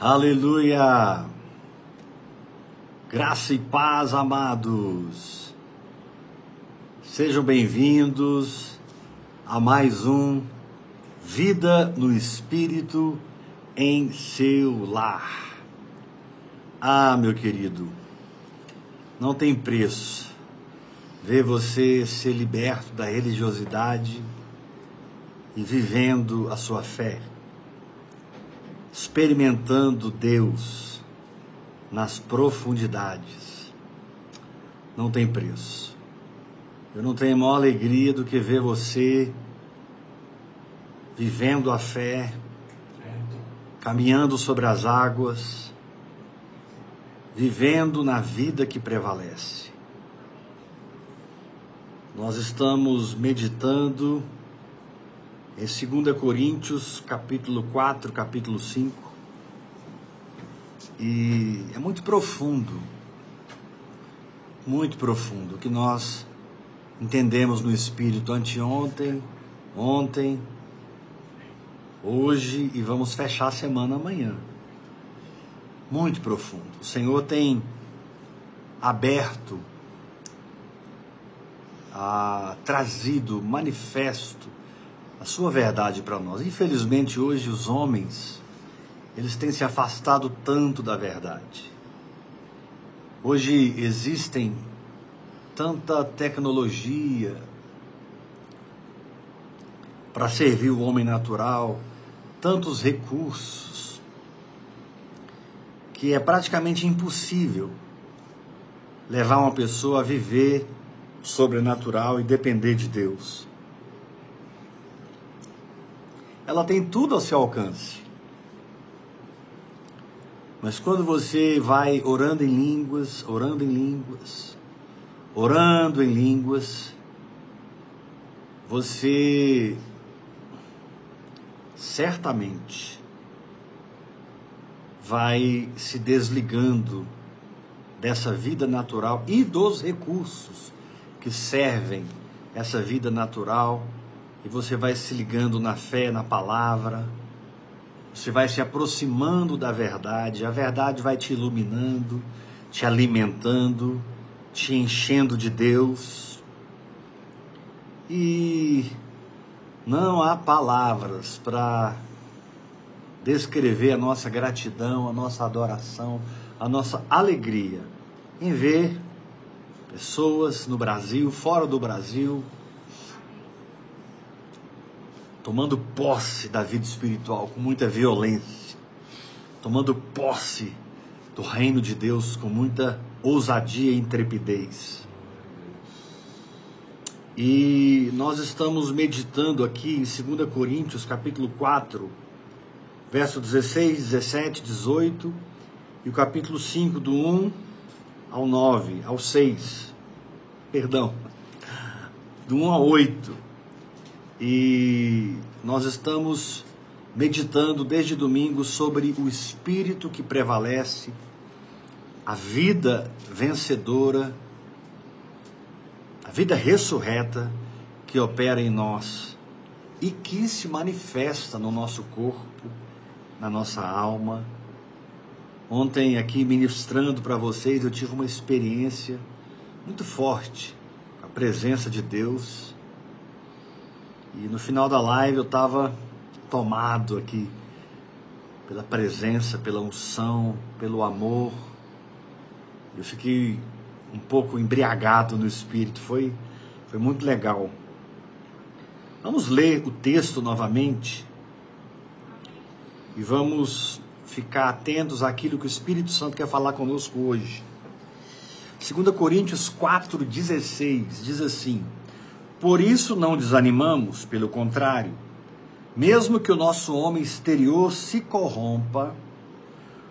Aleluia! Graça e paz, amados. Sejam bem-vindos a mais um Vida no Espírito em seu lar. Ah, meu querido, não tem preço ver você ser liberto da religiosidade e vivendo a sua fé experimentando Deus nas profundidades, não tem preço. Eu não tenho maior alegria do que ver você vivendo a fé, caminhando sobre as águas, vivendo na vida que prevalece. Nós estamos meditando em 2 Coríntios, capítulo 4, capítulo 5. E é muito profundo, muito profundo, o que nós entendemos no Espírito anteontem, ontem, hoje e vamos fechar a semana amanhã. Muito profundo. O Senhor tem aberto, a, trazido manifesto a sua verdade para nós. Infelizmente, hoje os homens, eles têm se afastado tanto da verdade. Hoje existem tanta tecnologia para servir o homem natural, tantos recursos, que é praticamente impossível levar uma pessoa a viver sobrenatural e depender de Deus ela tem tudo ao seu alcance. Mas quando você vai orando em línguas, orando em línguas, orando em línguas, você certamente vai se desligando dessa vida natural e dos recursos que servem essa vida natural e você vai se ligando na fé, na palavra, você vai se aproximando da verdade, a verdade vai te iluminando, te alimentando, te enchendo de Deus. E não há palavras para descrever a nossa gratidão, a nossa adoração, a nossa alegria em ver pessoas no Brasil, fora do Brasil, tomando posse da vida espiritual com muita violência, tomando posse do reino de Deus com muita ousadia e intrepidez. E nós estamos meditando aqui em 2 Coríntios, capítulo 4, verso 16, 17, 18 e o capítulo 5 do 1 ao 9, ao 6. Perdão. Do 1 ao 8. E nós estamos meditando desde domingo sobre o espírito que prevalece, a vida vencedora, a vida ressurreta que opera em nós e que se manifesta no nosso corpo, na nossa alma. Ontem, aqui ministrando para vocês, eu tive uma experiência muito forte, a presença de Deus e no final da live eu estava tomado aqui pela presença, pela unção, pelo amor. Eu fiquei um pouco embriagado no espírito, foi, foi muito legal. Vamos ler o texto novamente e vamos ficar atentos àquilo que o Espírito Santo quer falar conosco hoje. 2 Coríntios 4,16 diz assim: por isso não desanimamos, pelo contrário, mesmo que o nosso homem exterior se corrompa,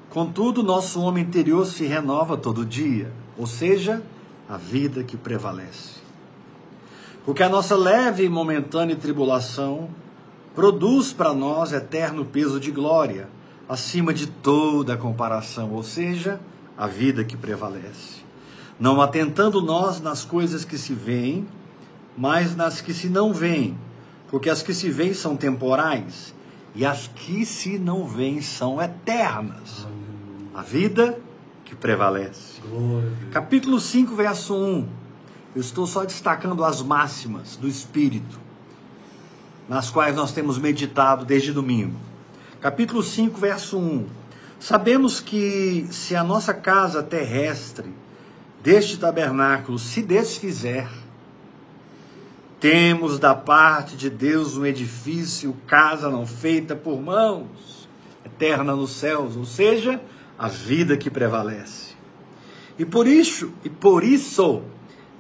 contudo, nosso homem interior se renova todo dia, ou seja, a vida que prevalece. Porque a nossa leve e momentânea tribulação produz para nós eterno peso de glória, acima de toda comparação, ou seja, a vida que prevalece. Não atentando nós nas coisas que se veem, mas nas que se não veem, porque as que se veem são temporais e as que se não vêm são eternas. A vida que prevalece. Capítulo 5, verso 1. Eu estou só destacando as máximas do Espírito, nas quais nós temos meditado desde domingo. Capítulo 5, verso 1. Sabemos que se a nossa casa terrestre deste tabernáculo se desfizer, temos da parte de Deus um edifício, casa não feita por mãos, eterna nos céus, ou seja, a vida que prevalece. E por isso, e por isso,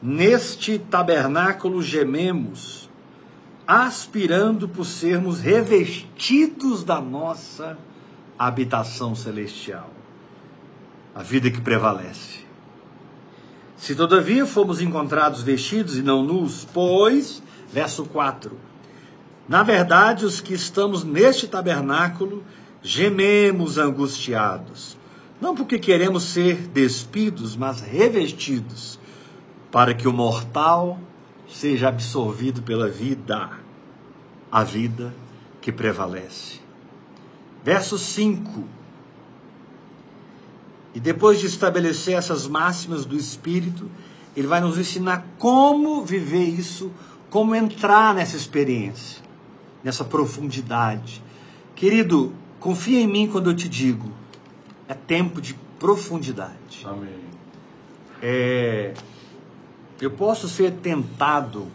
neste tabernáculo gememos, aspirando por sermos revestidos da nossa habitação celestial. A vida que prevalece. Se todavia fomos encontrados vestidos e não nus, pois, verso 4, na verdade, os que estamos neste tabernáculo gememos angustiados, não porque queremos ser despidos, mas revestidos, para que o mortal seja absorvido pela vida, a vida que prevalece. Verso 5 e depois de estabelecer essas máximas do Espírito, ele vai nos ensinar como viver isso, como entrar nessa experiência, nessa profundidade. Querido, confia em mim quando eu te digo, é tempo de profundidade. Amém. É, eu posso ser tentado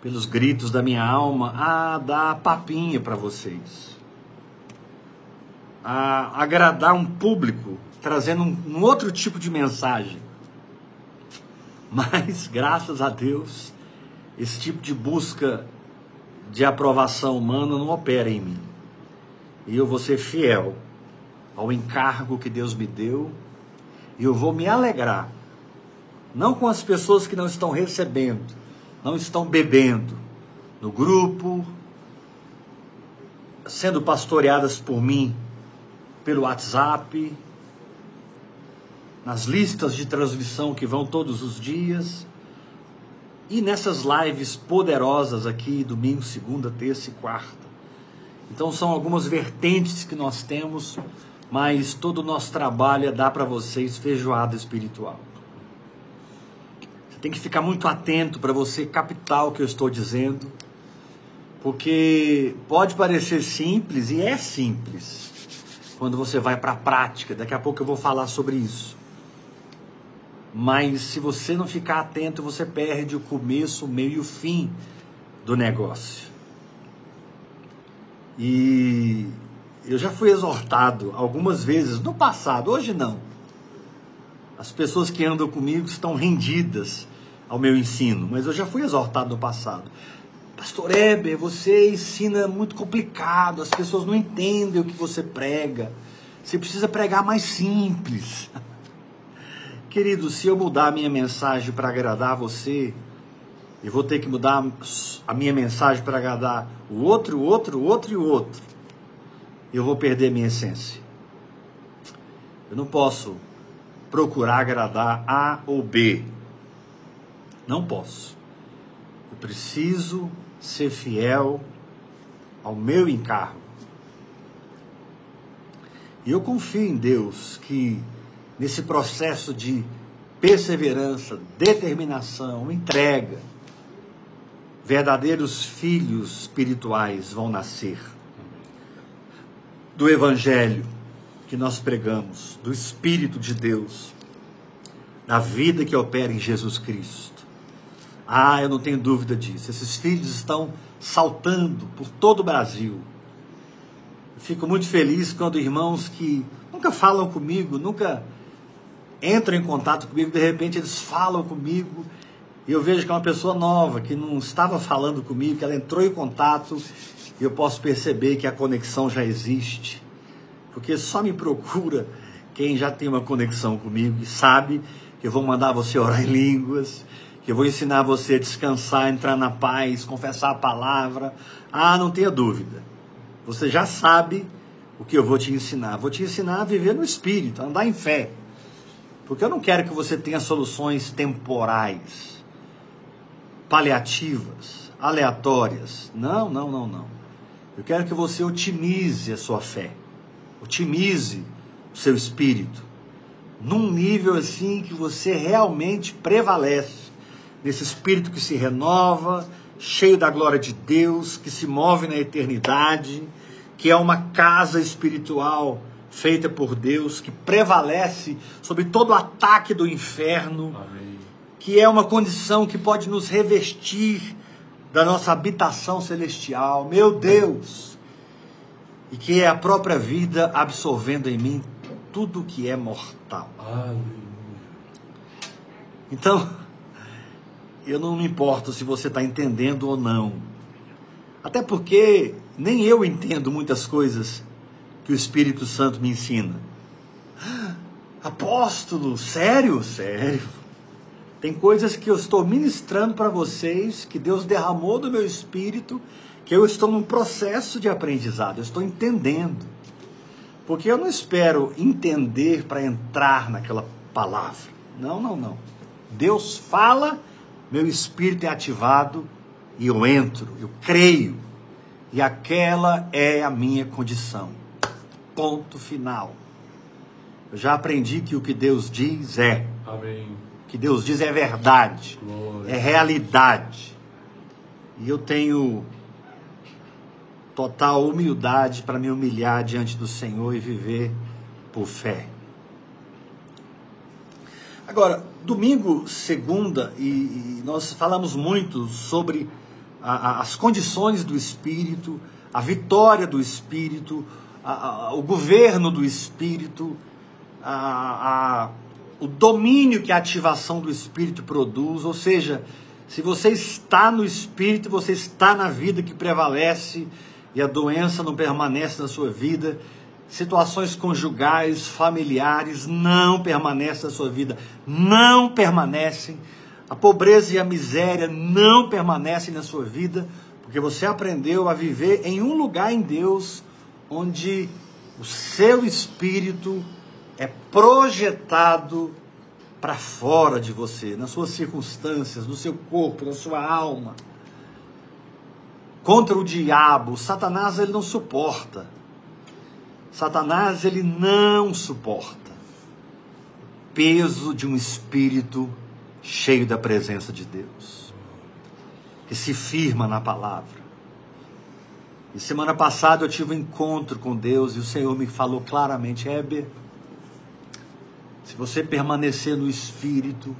pelos gritos da minha alma a dar papinha para vocês, a agradar um público trazendo um, um outro tipo de mensagem. Mas, graças a Deus, esse tipo de busca de aprovação humana não opera em mim. E eu vou ser fiel ao encargo que Deus me deu, e eu vou me alegrar, não com as pessoas que não estão recebendo, não estão bebendo no grupo, sendo pastoreadas por mim pelo WhatsApp, nas listas de transmissão que vão todos os dias e nessas lives poderosas aqui, domingo, segunda, terça e quarta. Então são algumas vertentes que nós temos, mas todo o nosso trabalho é dar para vocês feijoada espiritual. Você tem que ficar muito atento para você captar o que eu estou dizendo, porque pode parecer simples e é simples quando você vai para a prática. Daqui a pouco eu vou falar sobre isso. Mas se você não ficar atento, você perde o começo, o meio e o fim do negócio. E eu já fui exortado algumas vezes no passado, hoje não. As pessoas que andam comigo estão rendidas ao meu ensino, mas eu já fui exortado no passado. Pastor Eber, você ensina muito complicado, as pessoas não entendem o que você prega. Você precisa pregar mais simples. Querido, se eu mudar a minha mensagem para agradar você, eu vou ter que mudar a minha mensagem para agradar o outro, o outro, o outro e o outro. Eu vou perder minha essência. Eu não posso procurar agradar A ou B. Não posso. Eu preciso ser fiel ao meu encargo. E eu confio em Deus que nesse processo de perseverança, determinação, entrega, verdadeiros filhos espirituais vão nascer. Do Evangelho que nós pregamos, do Espírito de Deus, da vida que opera em Jesus Cristo. Ah, eu não tenho dúvida disso. Esses filhos estão saltando por todo o Brasil. fico muito feliz quando irmãos que nunca falam comigo, nunca entram em contato comigo, de repente eles falam comigo, e eu vejo que é uma pessoa nova, que não estava falando comigo, que ela entrou em contato, e eu posso perceber que a conexão já existe. Porque só me procura quem já tem uma conexão comigo e sabe que eu vou mandar você orar em línguas, que eu vou ensinar você a descansar, entrar na paz, confessar a palavra. Ah, não tenha dúvida. Você já sabe o que eu vou te ensinar. Vou te ensinar a viver no espírito, a andar em fé. Porque eu não quero que você tenha soluções temporais, paliativas, aleatórias. Não, não, não, não. Eu quero que você otimize a sua fé, otimize o seu espírito, num nível assim que você realmente prevalece, nesse espírito que se renova, cheio da glória de Deus, que se move na eternidade, que é uma casa espiritual feita por Deus, que prevalece sobre todo o ataque do inferno, Amém. que é uma condição que pode nos revestir da nossa habitação celestial, meu Deus, e que é a própria vida absorvendo em mim tudo que é mortal. Aleluia. Então, eu não me importo se você está entendendo ou não. Até porque nem eu entendo muitas coisas que o Espírito Santo me ensina. Apóstolo, sério? Sério. Tem coisas que eu estou ministrando para vocês, que Deus derramou do meu espírito, que eu estou num processo de aprendizado, eu estou entendendo. Porque eu não espero entender para entrar naquela palavra. Não, não, não. Deus fala, meu espírito é ativado e eu entro, eu creio. E aquela é a minha condição. Ponto final. Eu já aprendi que o que Deus diz é. Amém. O que Deus diz é verdade. Glória. É realidade. E eu tenho total humildade para me humilhar diante do Senhor e viver por fé. Agora, domingo, segunda, e, e nós falamos muito sobre a, a, as condições do Espírito, a vitória do Espírito, o governo do espírito, a, o domínio que a ativação do espírito produz, ou seja, se você está no espírito, você está na vida que prevalece e a doença não permanece na sua vida, situações conjugais, familiares não permanecem na sua vida, não permanecem. A pobreza e a miséria não permanecem na sua vida, porque você aprendeu a viver em um lugar em Deus onde o seu espírito é projetado para fora de você, nas suas circunstâncias, no seu corpo, na sua alma. Contra o diabo, Satanás ele não suporta. Satanás ele não suporta peso de um espírito cheio da presença de Deus, que se firma na palavra e semana passada eu tive um encontro com Deus e o Senhor me falou claramente: Heber, se você permanecer no Espírito,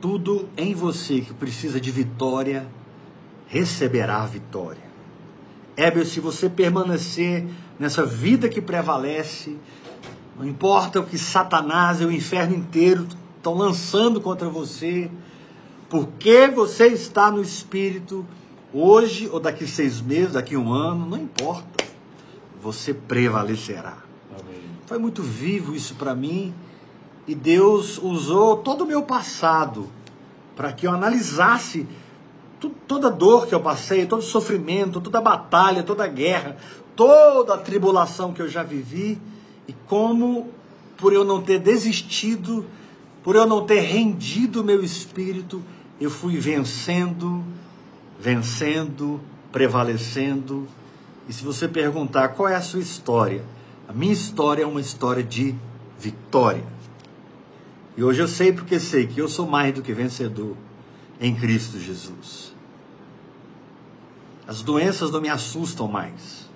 tudo em você que precisa de vitória receberá vitória. Heber, se você permanecer nessa vida que prevalece, não importa o que Satanás e o inferno inteiro estão lançando contra você, porque você está no Espírito, Hoje ou daqui seis meses, daqui um ano, não importa. Você prevalecerá. Amém. Foi muito vivo isso para mim. E Deus usou todo o meu passado para que eu analisasse toda dor que eu passei, todo sofrimento, toda batalha, toda guerra, toda a tribulação que eu já vivi e como, por eu não ter desistido, por eu não ter rendido o meu espírito, eu fui vencendo vencendo, prevalecendo. E se você perguntar qual é a sua história, a minha história é uma história de vitória. E hoje eu sei porque sei que eu sou mais do que vencedor em Cristo Jesus. As doenças não me assustam mais.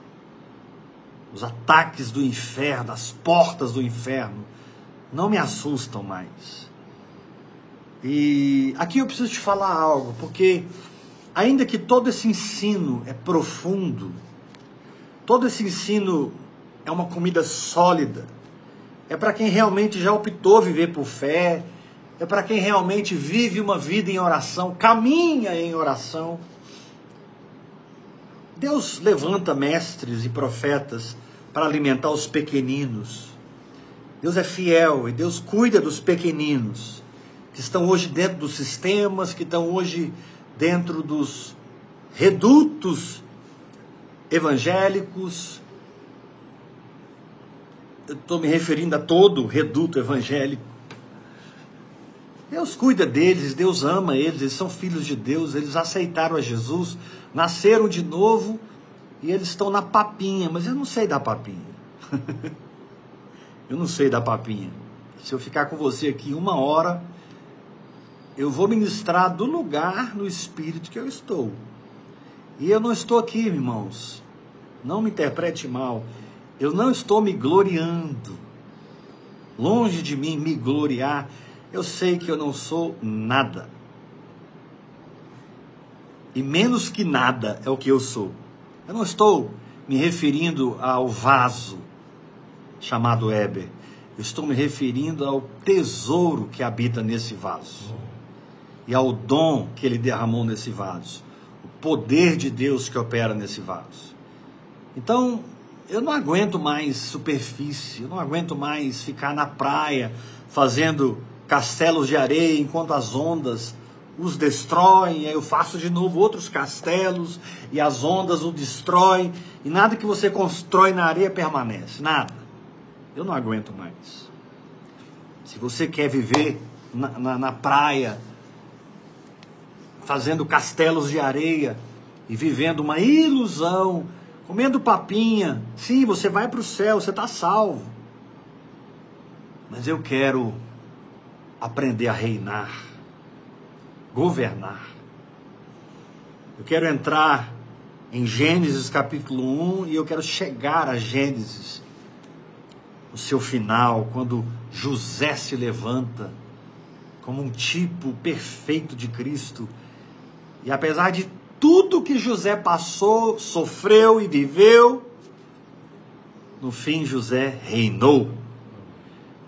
Os ataques do inferno, as portas do inferno, não me assustam mais. E aqui eu preciso te falar algo, porque ainda que todo esse ensino é profundo, todo esse ensino é uma comida sólida, é para quem realmente já optou viver por fé, é para quem realmente vive uma vida em oração, caminha em oração. Deus levanta mestres e profetas para alimentar os pequeninos. Deus é fiel e Deus cuida dos pequeninos que estão hoje dentro dos sistemas, que estão hoje dentro dos redutos evangélicos. Estou me referindo a todo reduto evangélico. Deus cuida deles, Deus ama eles, eles são filhos de Deus, eles aceitaram a Jesus, nasceram de novo e eles estão na papinha, mas eu não sei da papinha. eu não sei da papinha. Se eu ficar com você aqui uma hora, eu vou ministrar do lugar no espírito que eu estou. E eu não estou aqui, irmãos. Não me interprete mal. Eu não estou me gloriando. Longe de mim me gloriar. Eu sei que eu não sou nada. E menos que nada é o que eu sou. Eu não estou me referindo ao vaso chamado Éber. Eu estou me referindo ao tesouro que habita nesse vaso. E ao dom que ele derramou nesse vaso. O poder de Deus que opera nesse vaso. Então, eu não aguento mais superfície, eu não aguento mais ficar na praia fazendo castelos de areia enquanto as ondas os destroem, aí eu faço de novo outros castelos e as ondas o destroem e nada que você constrói na areia permanece, nada. Eu não aguento mais. Se você quer viver na, na, na praia, fazendo castelos de areia e vivendo uma ilusão, comendo papinha, sim, você vai para o céu, você está salvo. Mas eu quero aprender a reinar governar. Eu quero entrar em Gênesis capítulo 1 e eu quero chegar a Gênesis, o seu final, quando José se levanta como um tipo perfeito de Cristo. E apesar de tudo que José passou, sofreu e viveu, no fim José reinou.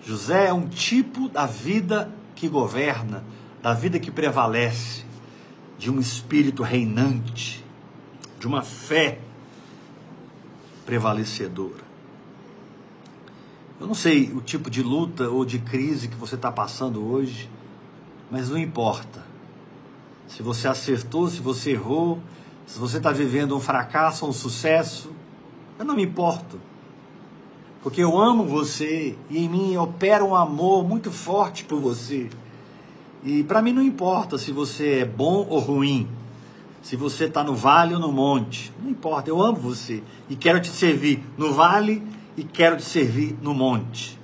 José é um tipo da vida que governa da vida que prevalece, de um espírito reinante, de uma fé prevalecedora. Eu não sei o tipo de luta ou de crise que você está passando hoje, mas não importa. Se você acertou, se você errou, se você está vivendo um fracasso um sucesso, eu não me importo. Porque eu amo você e em mim opera um amor muito forte por você. E para mim não importa se você é bom ou ruim, se você está no vale ou no monte, não importa, eu amo você e quero te servir no vale e quero te servir no monte.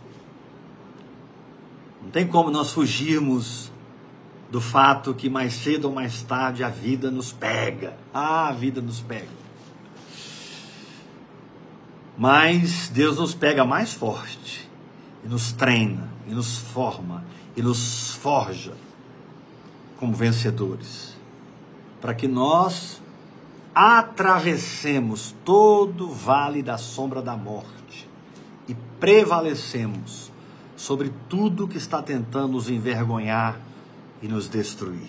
Não tem como nós fugirmos do fato que mais cedo ou mais tarde a vida nos pega. Ah, a vida nos pega. Mas Deus nos pega mais forte e nos treina, e nos forma, e nos forja como vencedores, para que nós atravessemos todo o vale da sombra da morte e prevalecemos sobre tudo que está tentando nos envergonhar e nos destruir.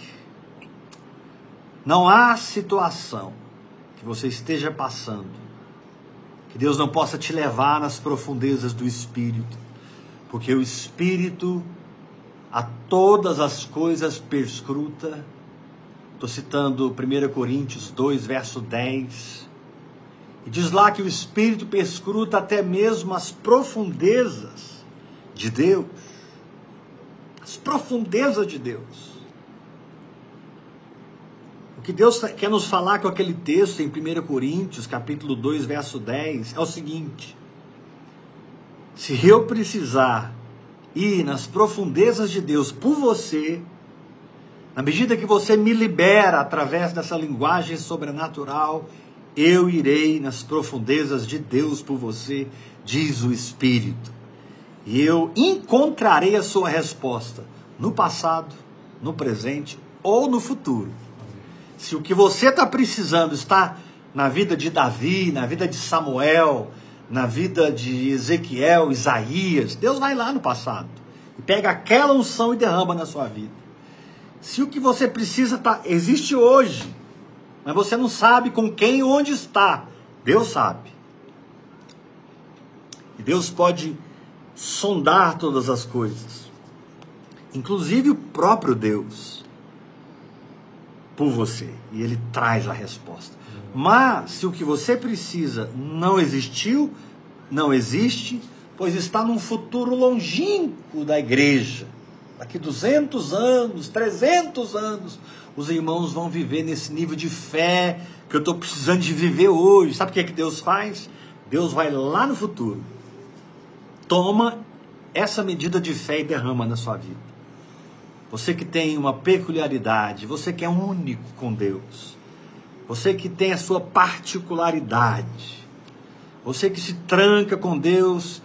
Não há situação que você esteja passando que Deus não possa te levar nas profundezas do Espírito, porque o Espírito a todas as coisas perscruta. Estou citando 1 Coríntios 2, verso 10. E diz lá que o Espírito perscruta até mesmo as profundezas de Deus. As profundezas de Deus. O que Deus quer nos falar com aquele texto em 1 Coríntios, capítulo 2, verso 10, é o seguinte: se eu precisar ir nas profundezas de Deus por você, na medida que você me libera através dessa linguagem sobrenatural, eu irei nas profundezas de Deus por você, diz o Espírito. E eu encontrarei a sua resposta no passado, no presente ou no futuro. Se o que você está precisando está na vida de Davi, na vida de Samuel, na vida de Ezequiel, Isaías, Deus vai lá no passado e pega aquela unção e derrama na sua vida. Se o que você precisa tá, existe hoje, mas você não sabe com quem e onde está, Deus sabe. E Deus pode sondar todas as coisas, inclusive o próprio Deus, por você, e Ele traz a resposta. Mas se o que você precisa não existiu, não existe, pois está num futuro longínquo da igreja, daqui 200 anos, 300 anos, os irmãos vão viver nesse nível de fé que eu estou precisando de viver hoje. Sabe o que, é que Deus faz? Deus vai lá no futuro, toma essa medida de fé e derrama na sua vida. Você que tem uma peculiaridade, você que é único com Deus, você que tem a sua particularidade, você que se tranca com Deus,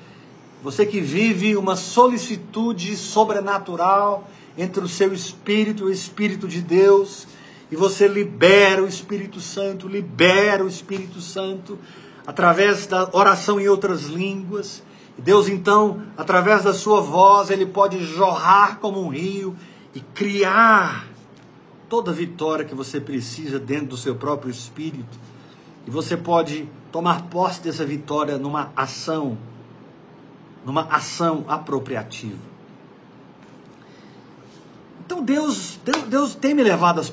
você que vive uma solicitude sobrenatural entre o seu espírito e o espírito de Deus, e você libera o Espírito Santo, libera o Espírito Santo através da oração em outras línguas. Deus então, através da sua voz, ele pode jorrar como um rio e criar toda a vitória que você precisa dentro do seu próprio espírito. E você pode tomar posse dessa vitória numa ação, numa ação apropriativa. Então Deus, Deus, Deus tem me levado às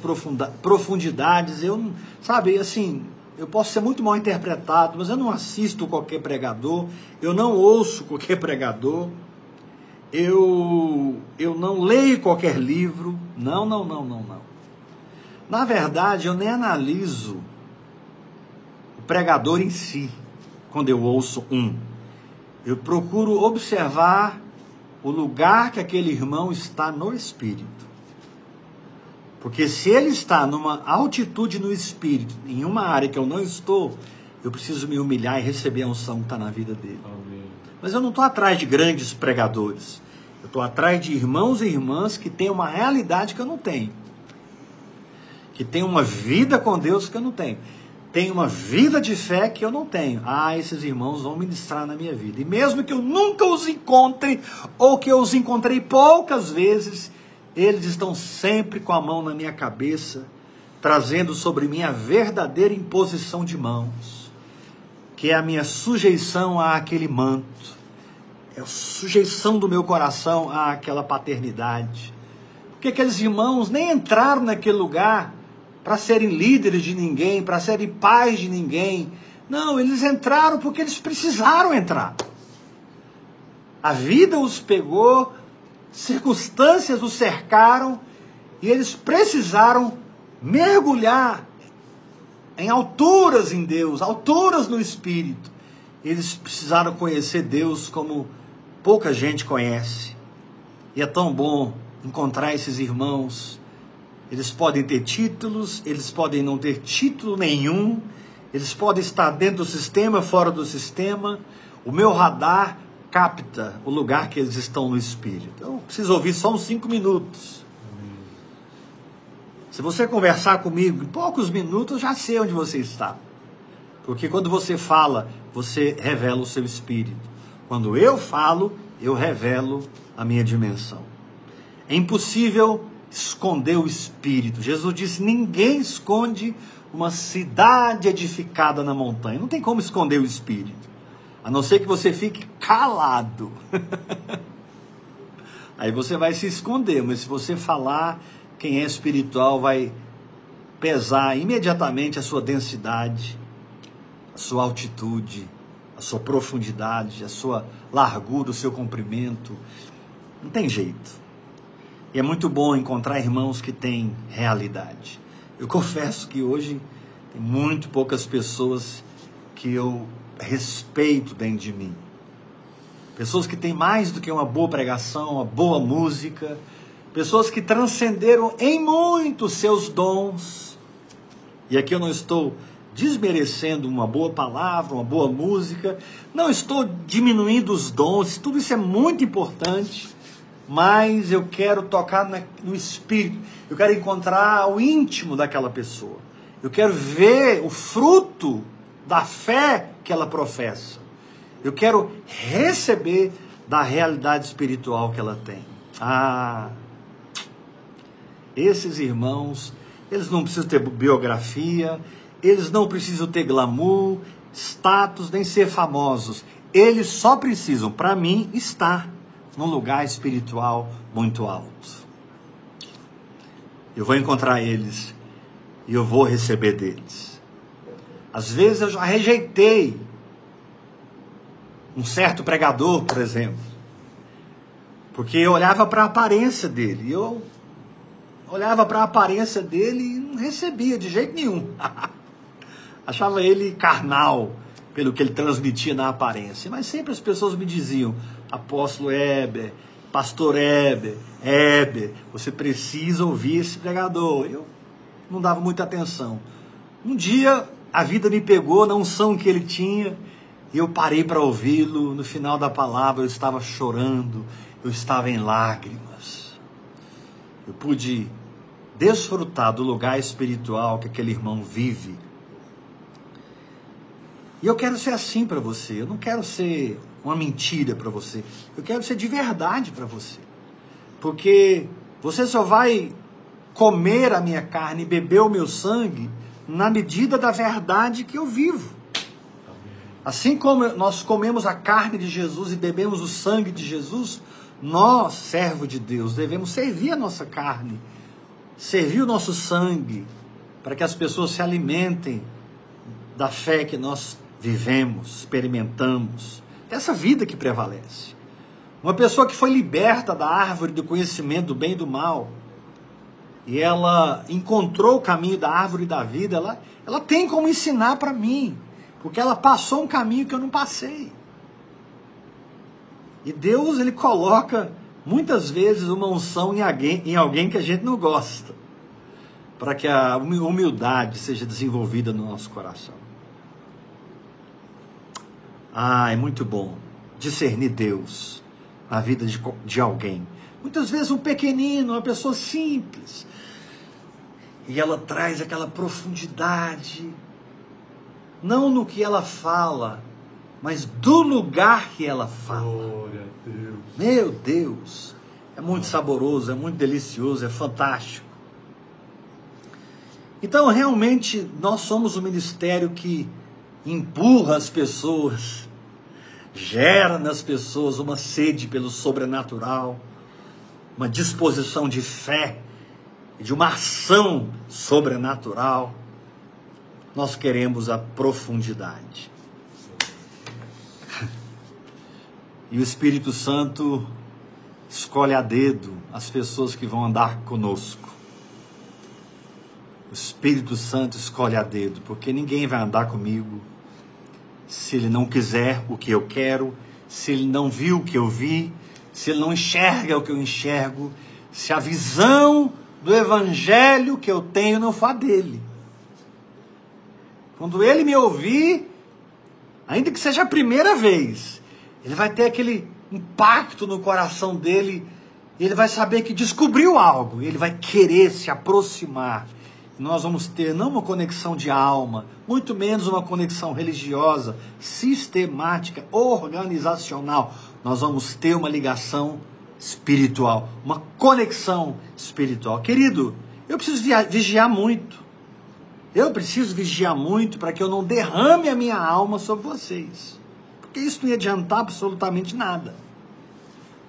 profundidades. Eu, sabe, assim, eu posso ser muito mal interpretado, mas eu não assisto qualquer pregador, eu não ouço qualquer pregador, eu, eu não leio qualquer livro. Não, não, não, não, não. Na verdade, eu nem analiso o pregador em si, quando eu ouço um. Eu procuro observar o lugar que aquele irmão está no espírito. Porque se ele está numa altitude no espírito, em uma área que eu não estou, eu preciso me humilhar e receber a unção que está na vida dele. Amém. Mas eu não estou atrás de grandes pregadores. Eu estou atrás de irmãos e irmãs que têm uma realidade que eu não tenho. Que têm uma vida com Deus que eu não tenho tem uma vida de fé que eu não tenho. Ah, esses irmãos vão ministrar na minha vida. E mesmo que eu nunca os encontre, ou que eu os encontrei poucas vezes, eles estão sempre com a mão na minha cabeça, trazendo sobre mim a verdadeira imposição de mãos, que é a minha sujeição àquele manto, é a sujeição do meu coração àquela paternidade. Porque aqueles irmãos nem entraram naquele lugar para serem líderes de ninguém, para serem pais de ninguém. Não, eles entraram porque eles precisaram entrar. A vida os pegou, circunstâncias os cercaram e eles precisaram mergulhar em alturas em Deus, alturas no Espírito. Eles precisaram conhecer Deus como pouca gente conhece. E é tão bom encontrar esses irmãos eles podem ter títulos, eles podem não ter título nenhum, eles podem estar dentro do sistema, fora do sistema. O meu radar capta o lugar que eles estão no espírito. Então, preciso ouvir só uns cinco minutos. Se você conversar comigo em poucos minutos, eu já sei onde você está. Porque quando você fala, você revela o seu espírito. Quando eu falo, eu revelo a minha dimensão. É impossível esconder o espírito. Jesus disse: ninguém esconde uma cidade edificada na montanha. Não tem como esconder o espírito, a não ser que você fique calado. Aí você vai se esconder, mas se você falar, quem é espiritual vai pesar imediatamente a sua densidade, a sua altitude, a sua profundidade, a sua largura, o seu comprimento. Não tem jeito. E é muito bom encontrar irmãos que têm realidade. Eu confesso que hoje tem muito poucas pessoas que eu respeito dentro de mim. Pessoas que têm mais do que uma boa pregação, uma boa música, pessoas que transcenderam em muito seus dons. E aqui eu não estou desmerecendo uma boa palavra, uma boa música, não estou diminuindo os dons, tudo isso é muito importante. Mas eu quero tocar no espírito, eu quero encontrar o íntimo daquela pessoa, eu quero ver o fruto da fé que ela professa, eu quero receber da realidade espiritual que ela tem. Ah, esses irmãos, eles não precisam ter biografia, eles não precisam ter glamour, status, nem ser famosos. Eles só precisam, para mim, estar num lugar espiritual muito alto. Eu vou encontrar eles e eu vou receber deles. Às vezes eu já rejeitei um certo pregador, por exemplo. Porque eu olhava para a aparência dele. Eu olhava para a aparência dele e não recebia de jeito nenhum. Achava ele carnal pelo que ele transmitia na aparência. Mas sempre as pessoas me diziam: Apóstolo Heber, Pastor Heber, Heber, você precisa ouvir esse pregador. Eu não dava muita atenção. Um dia a vida me pegou na unção que ele tinha e eu parei para ouvi-lo. No final da palavra eu estava chorando, eu estava em lágrimas. Eu pude desfrutar do lugar espiritual que aquele irmão vive. E eu quero ser assim para você. Eu não quero ser uma mentira para você. Eu quero ser de verdade para você. Porque você só vai comer a minha carne e beber o meu sangue na medida da verdade que eu vivo. Assim como nós comemos a carne de Jesus e bebemos o sangue de Jesus, nós, servo de Deus, devemos servir a nossa carne, servir o nosso sangue, para que as pessoas se alimentem da fé que nós vivemos, experimentamos, dessa vida que prevalece. Uma pessoa que foi liberta da árvore do conhecimento do bem e do mal, e ela encontrou o caminho da árvore da vida, ela, ela tem como ensinar para mim, porque ela passou um caminho que eu não passei. E Deus, ele coloca muitas vezes uma unção em alguém, em alguém que a gente não gosta, para que a humildade seja desenvolvida no nosso coração. Ah, é muito bom discernir Deus na vida de, de alguém. Muitas vezes um pequenino, uma pessoa simples. E ela traz aquela profundidade, não no que ela fala, mas do lugar que ela fala. Glória a Deus. Meu Deus, é muito saboroso, é muito delicioso, é fantástico. Então, realmente, nós somos o ministério que empurra as pessoas, gera nas pessoas uma sede pelo sobrenatural, uma disposição de fé, de uma ação sobrenatural. Nós queremos a profundidade. E o Espírito Santo escolhe a dedo as pessoas que vão andar conosco. O Espírito Santo escolhe a dedo, porque ninguém vai andar comigo se ele não quiser o que eu quero, se ele não viu o que eu vi, se ele não enxerga o que eu enxergo, se a visão do evangelho que eu tenho não for dele. Quando ele me ouvir, ainda que seja a primeira vez, ele vai ter aquele impacto no coração dele, ele vai saber que descobriu algo, ele vai querer se aproximar. Nós vamos ter não uma conexão de alma, muito menos uma conexão religiosa, sistemática, organizacional. Nós vamos ter uma ligação espiritual, uma conexão espiritual. Querido, eu preciso vigiar muito. Eu preciso vigiar muito para que eu não derrame a minha alma sobre vocês. Porque isso não ia adiantar absolutamente nada.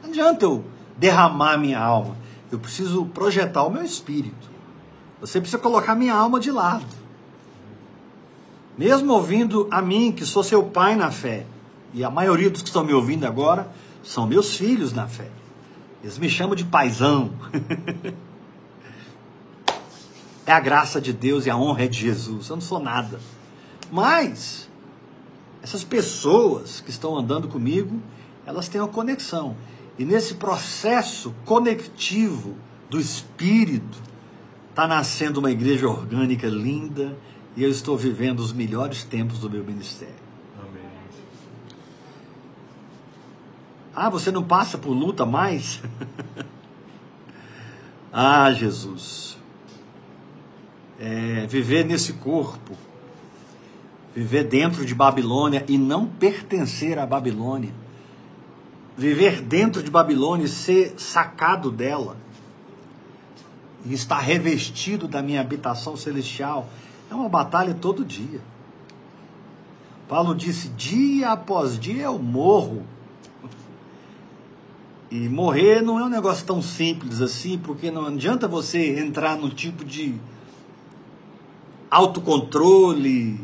Não adianta eu derramar minha alma. Eu preciso projetar o meu espírito. Você precisa colocar minha alma de lado. Mesmo ouvindo a mim, que sou seu pai na fé, e a maioria dos que estão me ouvindo agora são meus filhos na fé. Eles me chamam de paizão. é a graça de Deus e a honra é de Jesus. Eu não sou nada. Mas essas pessoas que estão andando comigo, elas têm uma conexão. E nesse processo conectivo do Espírito, está nascendo uma igreja orgânica linda e eu estou vivendo os melhores tempos do meu ministério. Amém. Ah, você não passa por luta mais? ah, Jesus. É, viver nesse corpo viver dentro de Babilônia e não pertencer à Babilônia, viver dentro de Babilônia e ser sacado dela, e estar revestido da minha habitação celestial, é uma batalha todo dia. Paulo disse: dia após dia eu morro. E morrer não é um negócio tão simples assim, porque não adianta você entrar no tipo de autocontrole,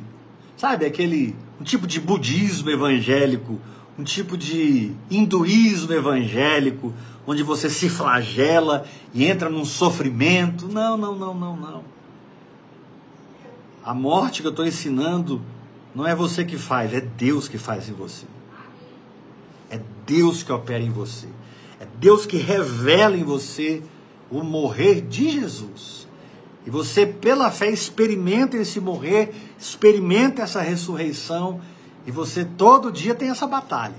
Sabe, aquele um tipo de budismo evangélico, um tipo de hinduísmo evangélico, onde você se flagela e entra num sofrimento. Não, não, não, não, não. A morte que eu estou ensinando não é você que faz, é Deus que faz em você. É Deus que opera em você. É Deus que revela em você o morrer de Jesus. E você, pela fé, experimenta esse morrer, experimenta essa ressurreição, e você todo dia tem essa batalha.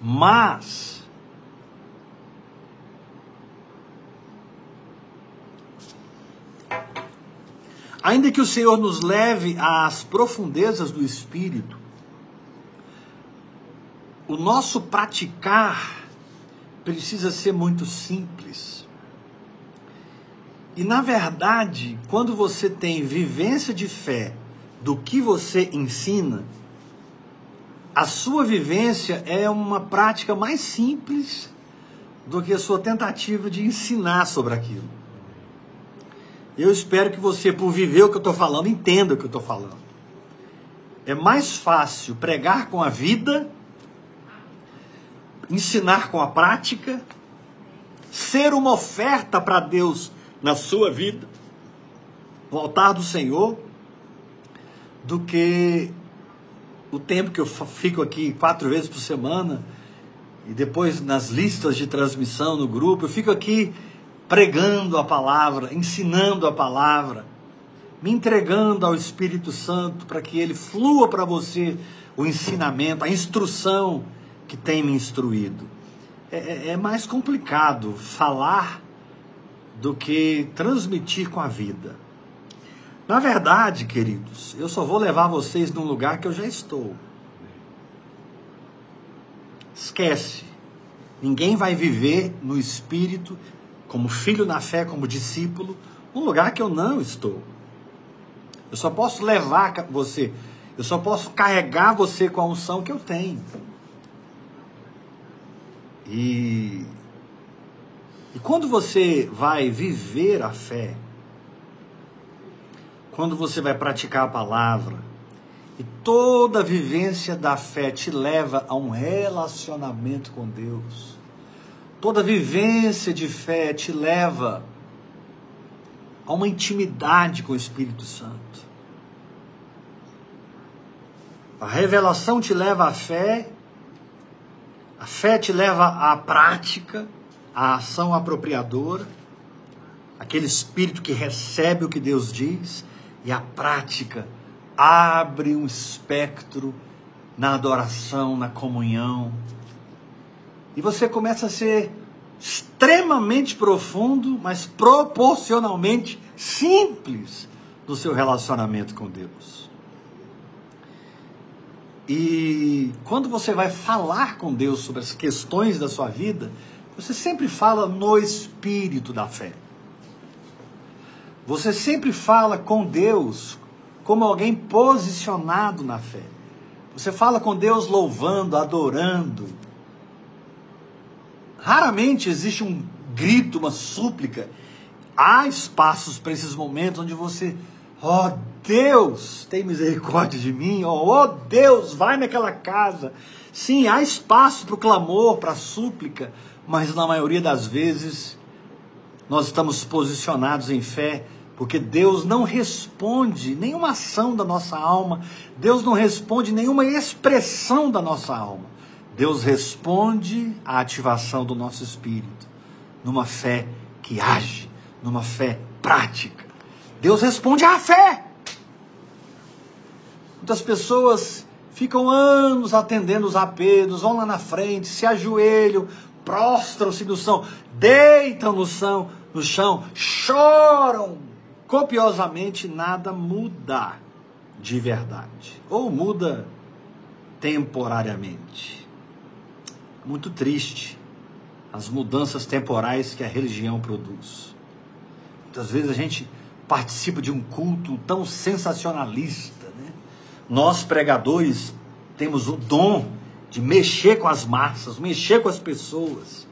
Mas, ainda que o Senhor nos leve às profundezas do Espírito, o nosso praticar precisa ser muito simples. E na verdade, quando você tem vivência de fé do que você ensina, a sua vivência é uma prática mais simples do que a sua tentativa de ensinar sobre aquilo. Eu espero que você, por viver o que eu estou falando, entenda o que eu estou falando. É mais fácil pregar com a vida, ensinar com a prática, ser uma oferta para Deus na sua vida, no altar do Senhor, do que o tempo que eu fico aqui quatro vezes por semana e depois nas listas de transmissão no grupo, eu fico aqui pregando a palavra, ensinando a palavra, me entregando ao Espírito Santo para que ele flua para você o ensinamento, a instrução que tem me instruído. É, é, é mais complicado falar do que transmitir com a vida. Na verdade, queridos, eu só vou levar vocês num lugar que eu já estou. Esquece. Ninguém vai viver no espírito, como filho na fé, como discípulo, num lugar que eu não estou. Eu só posso levar você, eu só posso carregar você com a unção que eu tenho. E e quando você vai viver a fé, quando você vai praticar a palavra, e toda a vivência da fé te leva a um relacionamento com Deus, toda vivência de fé te leva a uma intimidade com o Espírito Santo. A revelação te leva à fé, a fé te leva à prática a ação apropriadora, aquele espírito que recebe o que Deus diz, e a prática abre um espectro na adoração, na comunhão. E você começa a ser extremamente profundo, mas proporcionalmente simples no seu relacionamento com Deus. E quando você vai falar com Deus sobre as questões da sua vida, você sempre fala no espírito da fé. Você sempre fala com Deus como alguém posicionado na fé. Você fala com Deus louvando, adorando. Raramente existe um grito, uma súplica. Há espaços para esses momentos onde você, ó oh, Deus, tem misericórdia de mim, ó oh, Deus, vai naquela casa. Sim, há espaço para o clamor, para a súplica, mas na maioria das vezes nós estamos posicionados em fé, porque Deus não responde nenhuma ação da nossa alma, Deus não responde nenhuma expressão da nossa alma. Deus responde à ativação do nosso espírito, numa fé que age, numa fé prática. Deus responde à fé. Muitas pessoas ficam anos atendendo os apelos, vão lá na frente, se ajoelham, prostram-se no chão, deitam no chão, no chão, choram copiosamente, nada muda de verdade. Ou muda temporariamente. Muito triste as mudanças temporais que a religião produz. Muitas vezes a gente participa de um culto tão sensacionalista. Né? Nós, pregadores, temos o dom de mexer com as massas, mexer com as pessoas.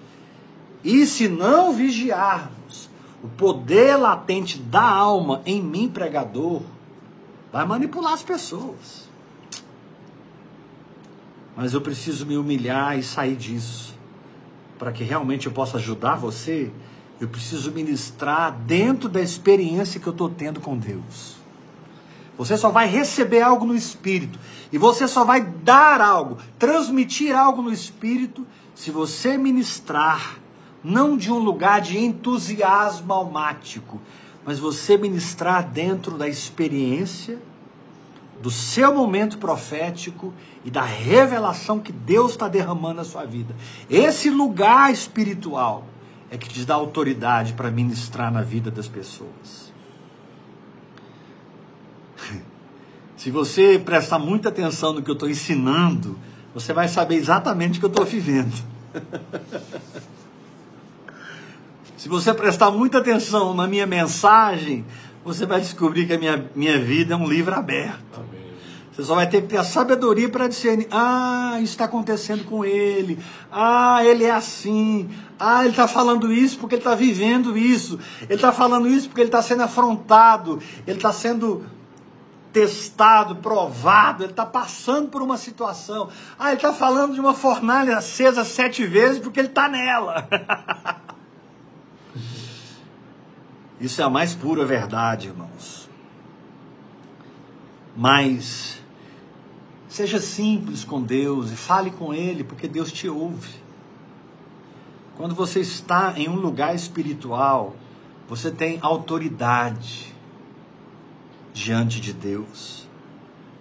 E se não vigiarmos, o poder latente da alma em mim, pregador, vai manipular as pessoas. Mas eu preciso me humilhar e sair disso. para que realmente eu possa ajudar você, eu preciso ministrar dentro da experiência que eu estou tendo com Deus. Você só vai receber algo no espírito. E você só vai dar algo, transmitir algo no espírito, se você ministrar, não de um lugar de entusiasmo almático, mas você ministrar dentro da experiência, do seu momento profético e da revelação que Deus está derramando na sua vida. Esse lugar espiritual é que te dá autoridade para ministrar na vida das pessoas. Se você prestar muita atenção no que eu estou ensinando, você vai saber exatamente o que eu estou vivendo. Se você prestar muita atenção na minha mensagem, você vai descobrir que a minha, minha vida é um livro aberto. Amém. Você só vai ter que ter a sabedoria para discernir: ah, isso está acontecendo com ele, ah, ele é assim, ah, ele está falando isso porque ele está vivendo isso, ele está falando isso porque ele está sendo afrontado, ele está sendo testado, provado, ele está passando por uma situação. Ah, ele está falando de uma fornalha acesa sete vezes porque ele está nela. Isso é a mais pura verdade, irmãos. Mas seja simples com Deus e fale com Ele, porque Deus te ouve. Quando você está em um lugar espiritual, você tem autoridade diante de Deus.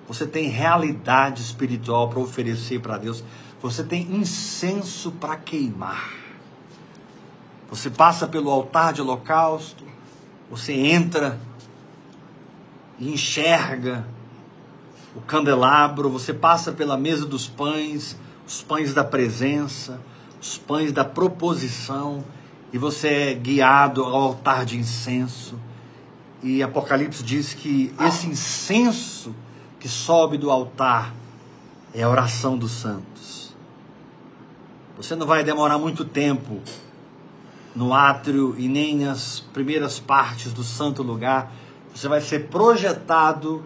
Você tem realidade espiritual para oferecer para Deus. Você tem incenso para queimar. Você passa pelo altar de holocausto, você entra e enxerga o candelabro, você passa pela mesa dos pães, os pães da presença, os pães da proposição, e você é guiado ao altar de incenso. E Apocalipse diz que esse incenso que sobe do altar é a oração dos santos. Você não vai demorar muito tempo no átrio e nem nas primeiras partes do santo lugar. Você vai ser projetado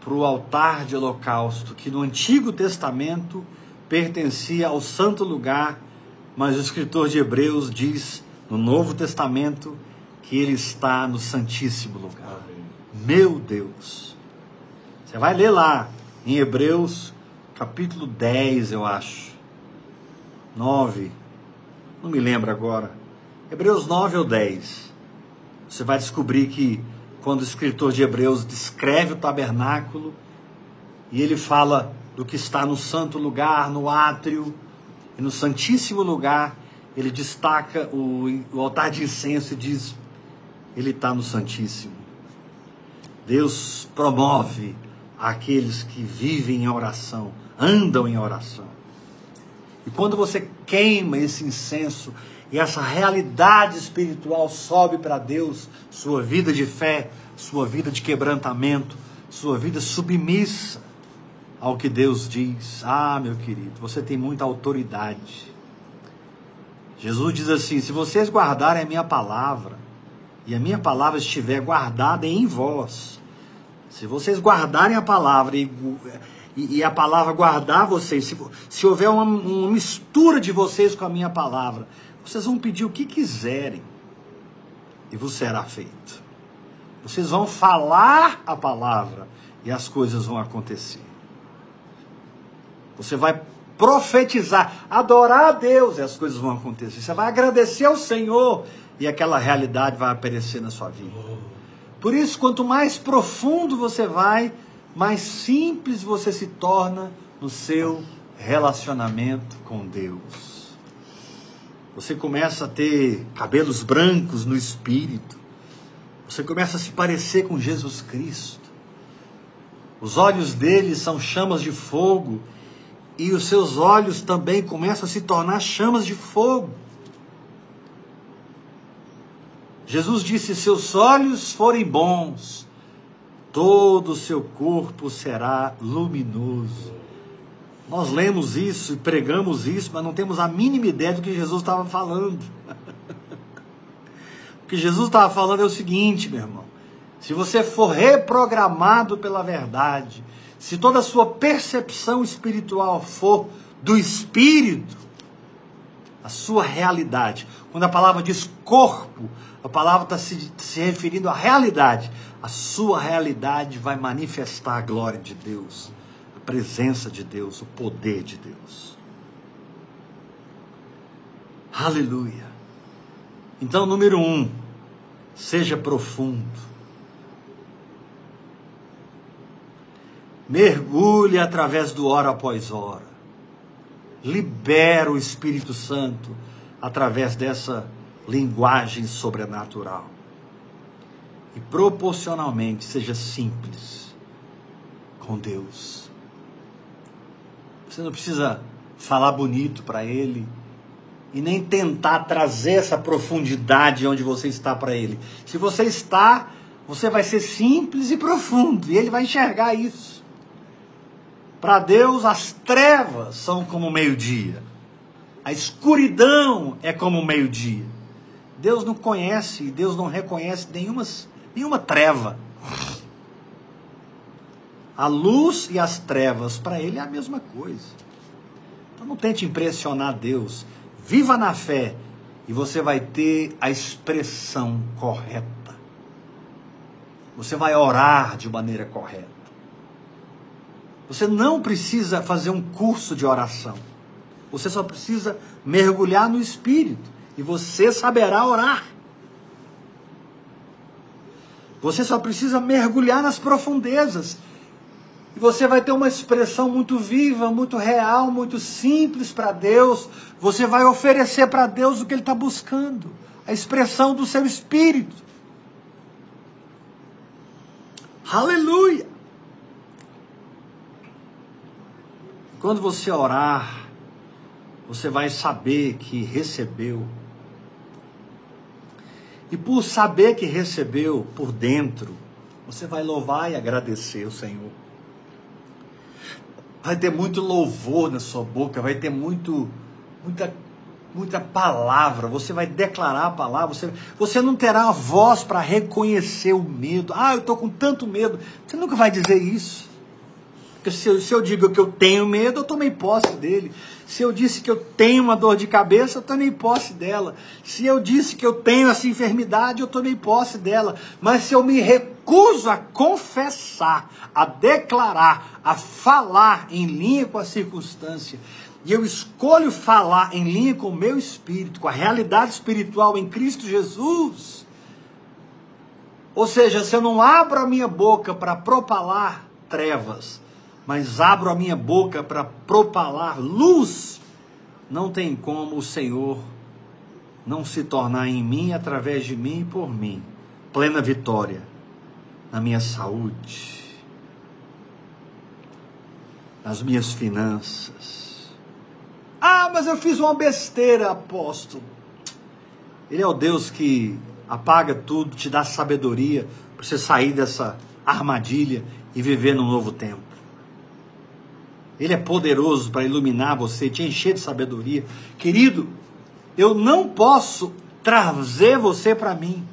para o altar de holocausto, que no Antigo Testamento pertencia ao santo lugar, mas o escritor de Hebreus diz no Novo Testamento que ele está no Santíssimo lugar. Meu Deus! Você vai ler lá em Hebreus, capítulo 10, eu acho. 9. Não me lembro agora. Hebreus 9 ou 10. Você vai descobrir que quando o escritor de Hebreus descreve o tabernáculo e ele fala do que está no santo lugar, no átrio e no santíssimo lugar, ele destaca o, o altar de incenso e diz: ele está no Santíssimo. Deus promove aqueles que vivem em oração, andam em oração. E quando você queima esse incenso e essa realidade espiritual sobe para Deus, sua vida de fé, sua vida de quebrantamento, sua vida submissa ao que Deus diz. Ah, meu querido, você tem muita autoridade. Jesus diz assim: se vocês guardarem a minha palavra, e a minha palavra estiver guardada em vós, se vocês guardarem a palavra e, e, e a palavra guardar vocês, se, se houver uma, uma mistura de vocês com a minha palavra, vocês vão pedir o que quiserem e vos será feito. Vocês vão falar a palavra e as coisas vão acontecer. Você vai profetizar, adorar a Deus e as coisas vão acontecer. Você vai agradecer ao Senhor e aquela realidade vai aparecer na sua vida. Por isso, quanto mais profundo você vai, mais simples você se torna no seu relacionamento com Deus. Você começa a ter cabelos brancos no espírito. Você começa a se parecer com Jesus Cristo. Os olhos dele são chamas de fogo e os seus olhos também começam a se tornar chamas de fogo. Jesus disse: Seus olhos forem bons, todo o seu corpo será luminoso. Nós lemos isso e pregamos isso, mas não temos a mínima ideia do que Jesus estava falando. o que Jesus estava falando é o seguinte, meu irmão: se você for reprogramado pela verdade, se toda a sua percepção espiritual for do espírito, a sua realidade. Quando a palavra diz corpo, a palavra está se, se referindo à realidade. A sua realidade vai manifestar a glória de Deus, a presença de Deus, o poder de Deus. Aleluia. Então, número um, seja profundo. Mergulhe através do hora após hora. Libera o Espírito Santo através dessa linguagem sobrenatural. E proporcionalmente seja simples com Deus. Você não precisa falar bonito para Ele e nem tentar trazer essa profundidade onde você está para Ele. Se você está, você vai ser simples e profundo e Ele vai enxergar isso. Para Deus, as trevas são como meio-dia. A escuridão é como meio-dia. Deus não conhece, Deus não reconhece nenhuma, nenhuma treva. A luz e as trevas, para Ele, é a mesma coisa. Então não tente impressionar Deus. Viva na fé e você vai ter a expressão correta. Você vai orar de maneira correta. Você não precisa fazer um curso de oração. Você só precisa mergulhar no Espírito e você saberá orar. Você só precisa mergulhar nas profundezas. E você vai ter uma expressão muito viva, muito real, muito simples para Deus. Você vai oferecer para Deus o que Ele está buscando a expressão do seu espírito. Aleluia! Quando você orar, você vai saber que recebeu. E por saber que recebeu por dentro, você vai louvar e agradecer o Senhor. Vai ter muito louvor na sua boca, vai ter muito, muita, muita palavra. Você vai declarar a palavra. Você, você não terá a voz para reconhecer o medo. Ah, eu estou com tanto medo. Você nunca vai dizer isso. Porque se eu, se eu digo que eu tenho medo, eu tomei posse dele. Se eu disse que eu tenho uma dor de cabeça, eu tomei posse dela. Se eu disse que eu tenho essa enfermidade, eu tomei posse dela. Mas se eu me recuso a confessar, a declarar, a falar em linha com a circunstância, e eu escolho falar em linha com o meu espírito, com a realidade espiritual em Cristo Jesus, ou seja, se eu não abro a minha boca para propalar trevas, mas abro a minha boca para propalar luz, não tem como o Senhor não se tornar em mim, através de mim e por mim, plena vitória na minha saúde, nas minhas finanças. Ah, mas eu fiz uma besteira, apóstolo. Ele é o Deus que apaga tudo, te dá sabedoria para você sair dessa armadilha e viver num novo tempo. Ele é poderoso para iluminar você, te encher de sabedoria. Querido, eu não posso trazer você para mim.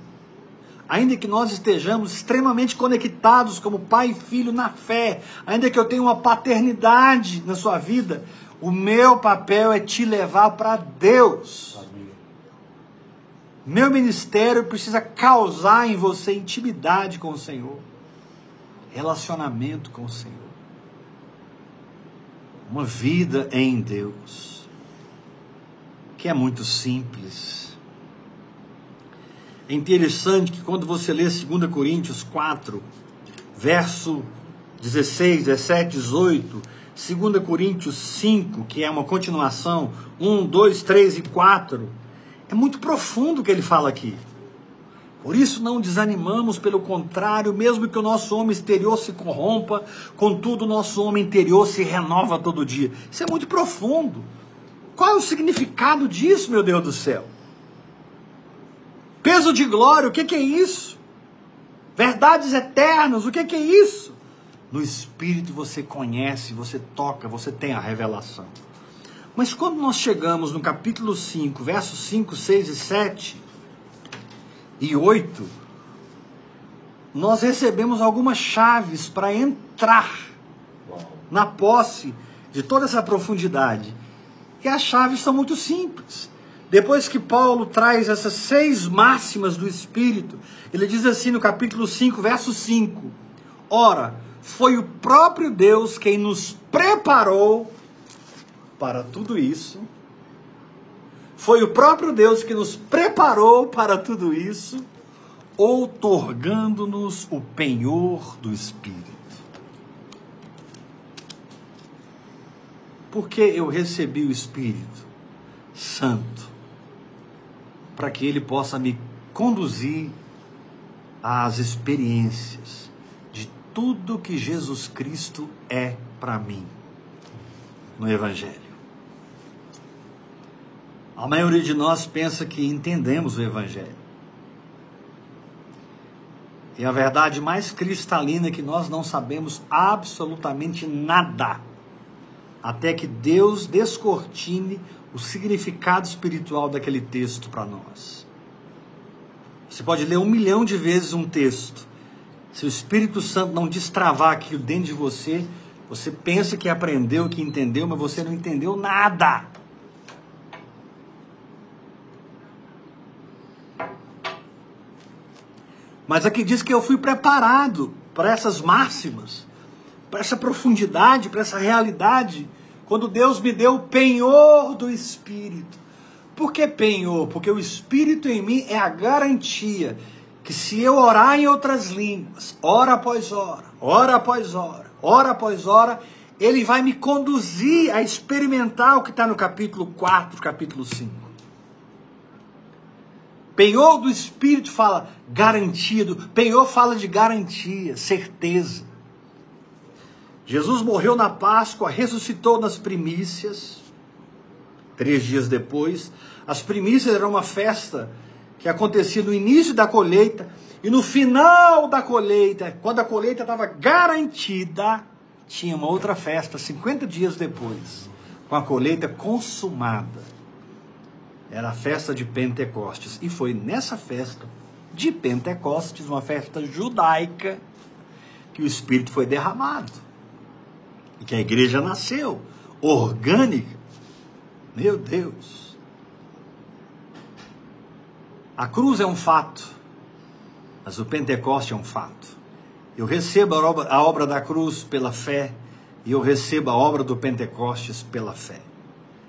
Ainda que nós estejamos extremamente conectados como pai e filho na fé, ainda que eu tenha uma paternidade na sua vida, o meu papel é te levar para Deus. Meu ministério precisa causar em você intimidade com o Senhor, relacionamento com o Senhor uma vida em Deus, que é muito simples. É interessante que quando você lê 2 Coríntios 4, verso 16, 17, 18, 2 Coríntios 5, que é uma continuação, 1, 2, 3 e 4, é muito profundo o que ele fala aqui. Por isso não desanimamos, pelo contrário, mesmo que o nosso homem exterior se corrompa, contudo o nosso homem interior se renova todo dia. Isso é muito profundo. Qual é o significado disso, meu Deus do céu? Peso de glória, o que, que é isso? Verdades eternas, o que, que é isso? No Espírito você conhece, você toca, você tem a revelação. Mas quando nós chegamos no capítulo 5, versos 5, 6 e 7, e 8, nós recebemos algumas chaves para entrar na posse de toda essa profundidade. E as chaves são muito simples. Depois que Paulo traz essas seis máximas do Espírito, ele diz assim no capítulo 5, verso 5: Ora, foi o próprio Deus quem nos preparou para tudo isso. Foi o próprio Deus que nos preparou para tudo isso, outorgando-nos o penhor do Espírito. Porque eu recebi o Espírito Santo para que ele possa me conduzir às experiências de tudo que Jesus Cristo é para mim no Evangelho. A maioria de nós pensa que entendemos o Evangelho. E a verdade mais cristalina é que nós não sabemos absolutamente nada até que Deus descortine o significado espiritual daquele texto para nós. Você pode ler um milhão de vezes um texto. Se o Espírito Santo não destravar aquilo dentro de você, você pensa que aprendeu, que entendeu, mas você não entendeu nada. Mas aqui diz que eu fui preparado para essas máximas, para essa profundidade, para essa realidade quando Deus me deu o penhor do Espírito. Por que penhor? Porque o Espírito em mim é a garantia que se eu orar em outras línguas, hora após hora, hora após hora, hora após hora, ele vai me conduzir a experimentar o que está no capítulo 4, capítulo 5. Penhor do Espírito fala garantido, penhor fala de garantia, certeza. Jesus morreu na Páscoa, ressuscitou nas primícias. Três dias depois, as primícias eram uma festa que acontecia no início da colheita e no final da colheita, quando a colheita estava garantida, tinha uma outra festa 50 dias depois, com a colheita consumada. Era a festa de Pentecostes. E foi nessa festa de Pentecostes, uma festa judaica, que o Espírito foi derramado e que a igreja nasceu orgânica. Meu Deus. A cruz é um fato, mas o Pentecoste é um fato. Eu recebo a obra, a obra da cruz pela fé e eu recebo a obra do Pentecostes pela fé.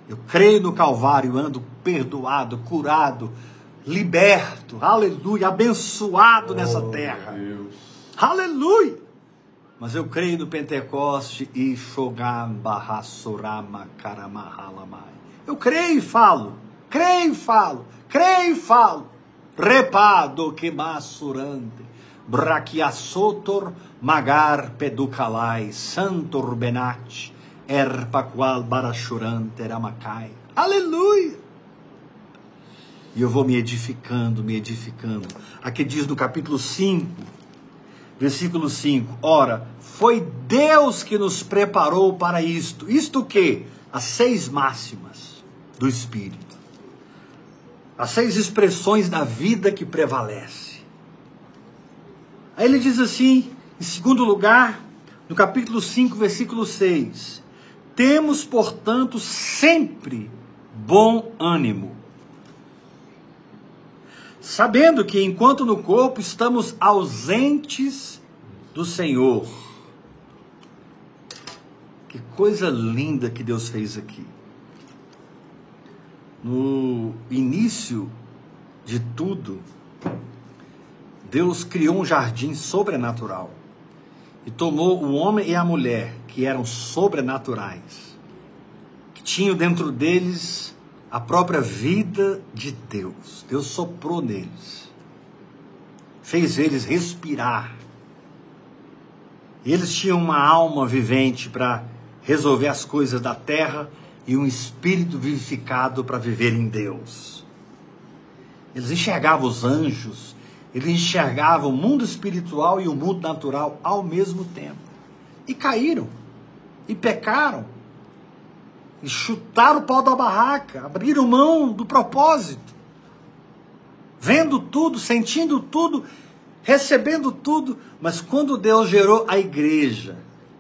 Eu creio no Calvário, ando perdoado, curado, liberto, aleluia, abençoado oh, nessa terra. Aleluia! Mas eu creio no Pentecoste e Shogam Karamahalamai. Eu creio e falo, creio e falo, creio e falo. Repado que masurante, brachiasotor magar peducalai, santor benat, erpaqual barachurante ramacai. Aleluia! E eu vou me edificando, me edificando. Aqui diz no capítulo 5, Versículo 5. Ora, foi Deus que nos preparou para isto. Isto o quê? As seis máximas do Espírito. As seis expressões da vida que prevalece. Aí ele diz assim, em segundo lugar, no capítulo 5, versículo 6. Temos, portanto, sempre bom ânimo sabendo que enquanto no corpo estamos ausentes do Senhor. Que coisa linda que Deus fez aqui. No início de tudo, Deus criou um jardim sobrenatural e tomou o homem e a mulher, que eram sobrenaturais, que tinham dentro deles a própria vida de Deus. Deus soprou neles, fez eles respirar. Eles tinham uma alma vivente para resolver as coisas da terra e um espírito vivificado para viver em Deus. Eles enxergavam os anjos, eles enxergavam o mundo espiritual e o mundo natural ao mesmo tempo. E caíram, e pecaram, e chutaram o pau da barraca, abriram mão do propósito, vendo tudo, sentindo tudo, recebendo tudo, mas quando Deus gerou a igreja,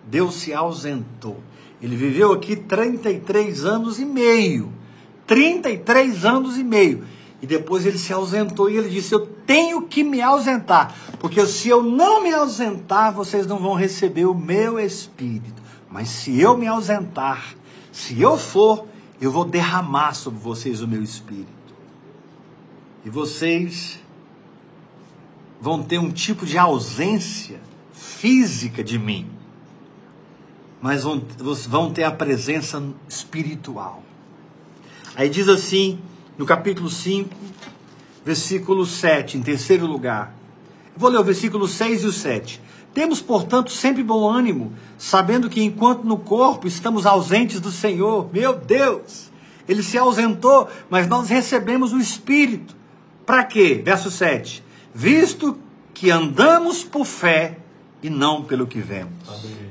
Deus se ausentou. Ele viveu aqui 33 anos e meio, 33 anos e meio. E depois ele se ausentou e ele disse: Eu tenho que me ausentar, porque se eu não me ausentar, vocês não vão receber o meu espírito. Mas se eu me ausentar, se eu for, eu vou derramar sobre vocês o meu espírito. E vocês vão ter um tipo de ausência física de mim, mas vão, vão ter a presença espiritual. Aí diz assim, no capítulo 5, versículo 7, em terceiro lugar. Vou ler o versículo 6 e o 7. Temos, portanto, sempre bom ânimo, sabendo que enquanto no corpo estamos ausentes do Senhor, meu Deus, ele se ausentou, mas nós recebemos o Espírito. Para quê? Verso 7. Visto que andamos por fé e não pelo que vemos. Amém.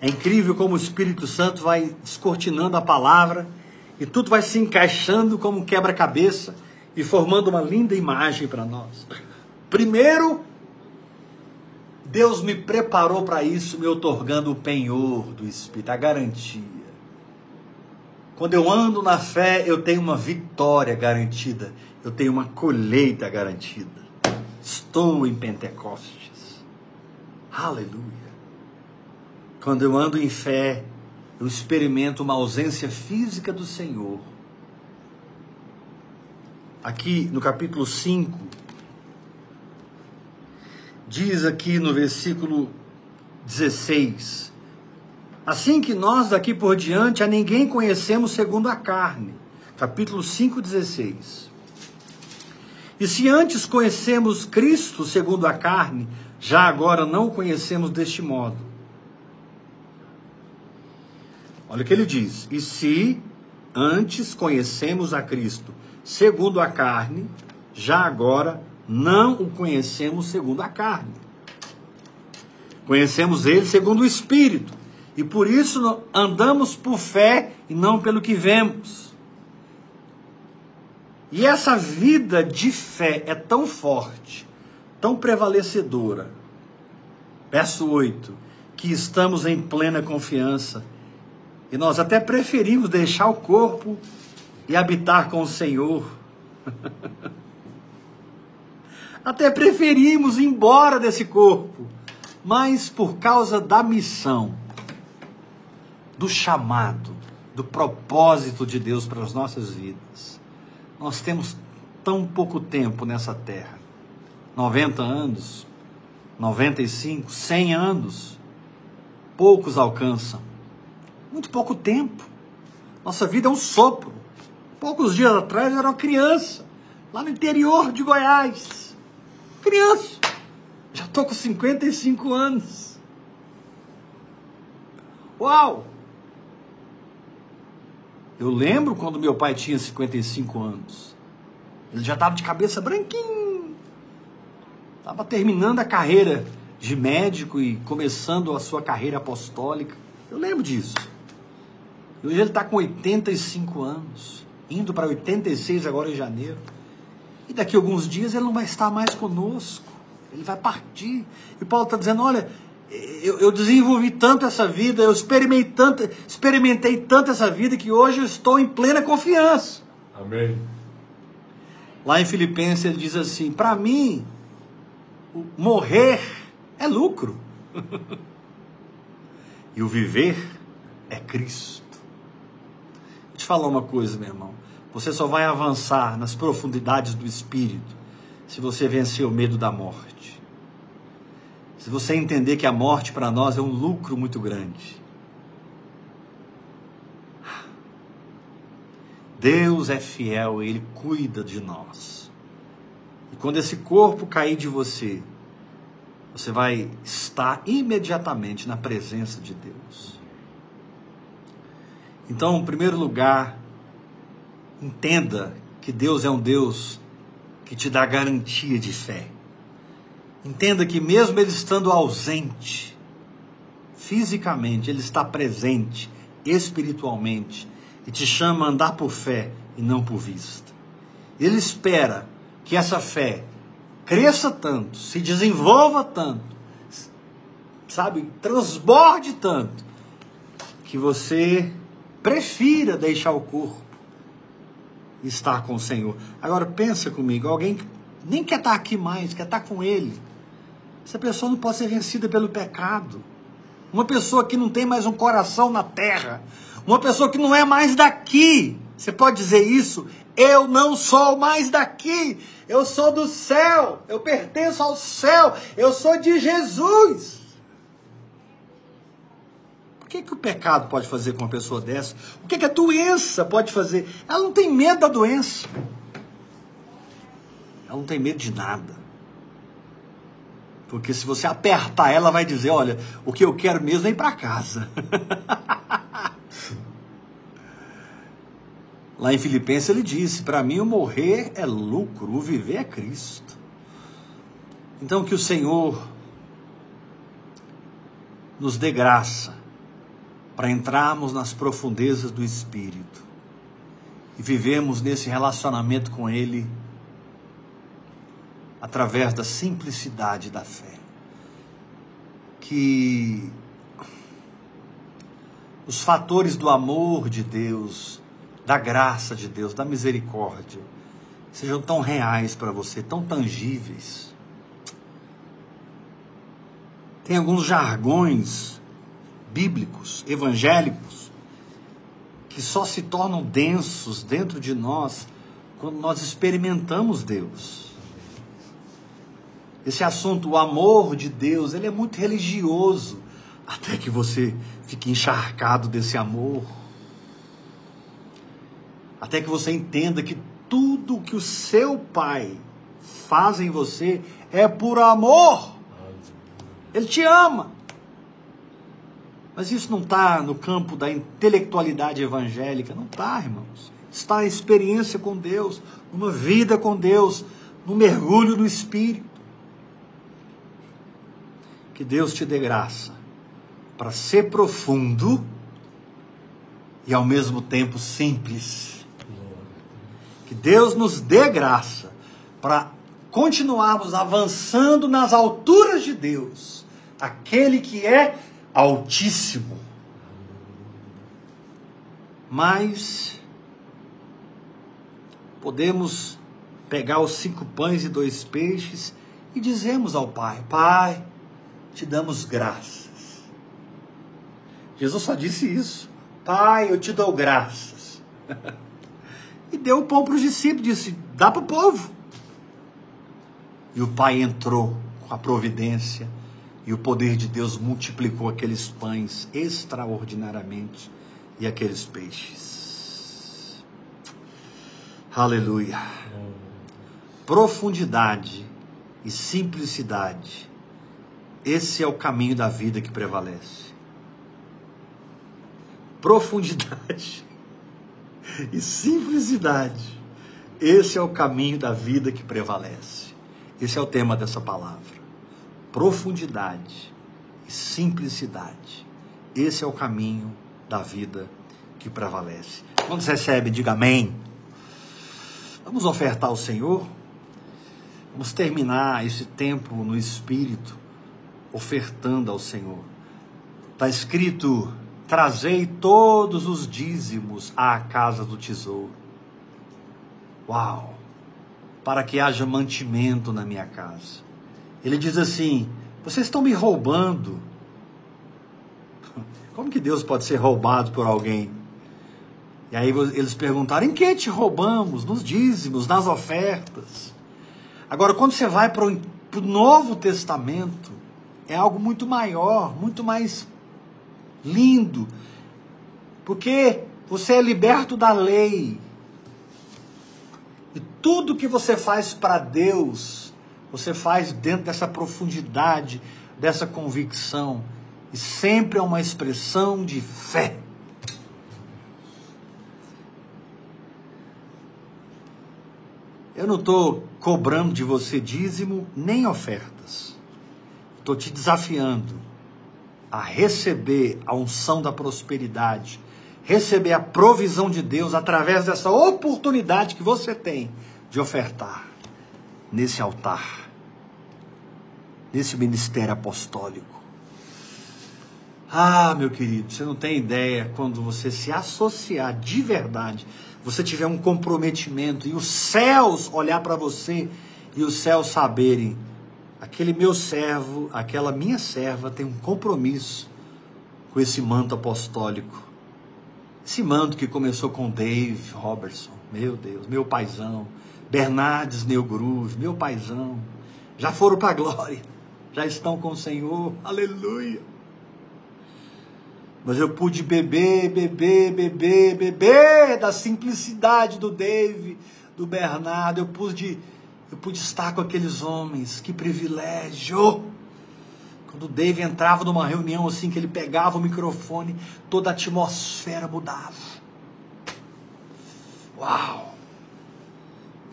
É incrível como o Espírito Santo vai descortinando a palavra e tudo vai se encaixando como um quebra-cabeça e formando uma linda imagem para nós. Primeiro, Deus me preparou para isso, me otorgando o penhor do Espírito, a garantia. Quando eu ando na fé, eu tenho uma vitória garantida, eu tenho uma colheita garantida. Estou em Pentecostes. Aleluia. Quando eu ando em fé, eu experimento uma ausência física do Senhor. Aqui no capítulo 5, diz aqui no versículo 16: Assim que nós daqui por diante a ninguém conhecemos segundo a carne. Capítulo 5, 16. E se antes conhecemos Cristo segundo a carne, já agora não o conhecemos deste modo. Olha o que ele diz: E se antes conhecemos a Cristo segundo a carne, já agora não o conhecemos segundo a carne. Conhecemos ele segundo o Espírito, e por isso andamos por fé e não pelo que vemos. E essa vida de fé é tão forte, tão prevalecedora. Verso 8: que estamos em plena confiança e nós até preferimos deixar o corpo e habitar com o Senhor. até preferimos ir embora desse corpo, mas por causa da missão, do chamado, do propósito de Deus para as nossas vidas. Nós temos tão pouco tempo nessa terra 90 anos, 95, 100 anos. Poucos alcançam. Muito pouco tempo. Nossa vida é um sopro. Poucos dias atrás eu era uma criança, lá no interior de Goiás. Criança. Já estou com 55 anos. Uau! Eu lembro quando meu pai tinha 55 anos. Ele já estava de cabeça branquinho. Estava terminando a carreira de médico e começando a sua carreira apostólica. Eu lembro disso. E hoje ele está com 85 anos, indo para 86 agora em janeiro. E daqui a alguns dias ele não vai estar mais conosco. Ele vai partir. E Paulo está dizendo: olha, eu, eu, desenvolvi tanto essa vida, eu experimentei tanto, experimentei tanto essa vida que hoje eu estou em plena confiança. Amém. Lá em Filipenses ele diz assim: para mim, morrer é lucro. e o viver é Cristo falar uma coisa, meu irmão. Você só vai avançar nas profundidades do espírito se você vencer o medo da morte. Se você entender que a morte para nós é um lucro muito grande. Deus é fiel, ele cuida de nós. E quando esse corpo cair de você, você vai estar imediatamente na presença de Deus. Então, em primeiro lugar, entenda que Deus é um Deus que te dá garantia de fé. Entenda que, mesmo Ele estando ausente, fisicamente, Ele está presente, espiritualmente, e te chama a andar por fé e não por vista. Ele espera que essa fé cresça tanto, se desenvolva tanto, sabe, transborde tanto, que você prefira deixar o corpo estar com o Senhor. Agora pensa comigo, alguém que nem quer estar aqui mais, quer estar com Ele. Essa pessoa não pode ser vencida pelo pecado. Uma pessoa que não tem mais um coração na terra, uma pessoa que não é mais daqui. Você pode dizer isso? Eu não sou mais daqui. Eu sou do céu. Eu pertenço ao céu. Eu sou de Jesus. O que, que o pecado pode fazer com uma pessoa dessa? O que, que a doença pode fazer? Ela não tem medo da doença. Ela não tem medo de nada. Porque se você apertar ela, vai dizer: Olha, o que eu quero mesmo é ir para casa. Lá em Filipenses ele disse: Para mim o morrer é lucro, o viver é Cristo. Então que o Senhor nos dê graça para entrarmos nas profundezas do Espírito e vivemos nesse relacionamento com Ele através da simplicidade da fé. Que os fatores do amor de Deus, da graça de Deus, da misericórdia, sejam tão reais para você, tão tangíveis. Tem alguns jargões bíblicos, evangélicos, que só se tornam densos dentro de nós quando nós experimentamos Deus. Esse assunto, o amor de Deus, ele é muito religioso, até que você fique encharcado desse amor. Até que você entenda que tudo que o seu pai faz em você é por amor. Ele te ama. Mas isso não está no campo da intelectualidade evangélica, não está, irmãos. Está a experiência com Deus, uma vida com Deus, no mergulho no Espírito. Que Deus te dê graça para ser profundo e ao mesmo tempo simples. Que Deus nos dê graça para continuarmos avançando nas alturas de Deus, aquele que é Altíssimo. Mas podemos pegar os cinco pães e dois peixes e dizemos ao Pai: Pai, te damos graças. Jesus só disse isso. Pai, eu te dou graças. e deu o pão para os discípulos, disse: dá para o povo. E o pai entrou com a providência e o poder de Deus multiplicou aqueles pães extraordinariamente e aqueles peixes. Aleluia. Profundidade e simplicidade. Esse é o caminho da vida que prevalece. Profundidade e simplicidade. Esse é o caminho da vida que prevalece. Esse é o tema dessa palavra profundidade e simplicidade. Esse é o caminho da vida que prevalece. Quando você recebe, diga amém. Vamos ofertar ao Senhor. Vamos terminar esse tempo no Espírito, ofertando ao Senhor. Está escrito: trazei todos os dízimos à casa do tesouro. Uau! Para que haja mantimento na minha casa. Ele diz assim: vocês estão me roubando. Como que Deus pode ser roubado por alguém? E aí eles perguntaram: em que te roubamos? Nos dízimos, nas ofertas. Agora, quando você vai para o Novo Testamento, é algo muito maior, muito mais lindo, porque você é liberto da lei. E tudo que você faz para Deus você faz dentro dessa profundidade, dessa convicção. E sempre é uma expressão de fé. Eu não estou cobrando de você dízimo nem ofertas. Estou te desafiando a receber a unção da prosperidade, receber a provisão de Deus através dessa oportunidade que você tem de ofertar nesse altar, nesse ministério apostólico. Ah, meu querido, você não tem ideia quando você se associar de verdade, você tiver um comprometimento e os céus olhar para você e os céus saberem, aquele meu servo, aquela minha serva tem um compromisso com esse manto apostólico. Esse manto que começou com Dave Robertson, meu Deus, meu paizão, Bernardes Neugrove, meu paizão, já foram para a glória, já estão com o Senhor, aleluia. Mas eu pude beber, beber, beber, beber da simplicidade do Dave, do Bernardo. Eu pude, eu pude estar com aqueles homens. Que privilégio! Quando o Dave entrava numa reunião assim, que ele pegava o microfone, toda a atmosfera mudava. Uau!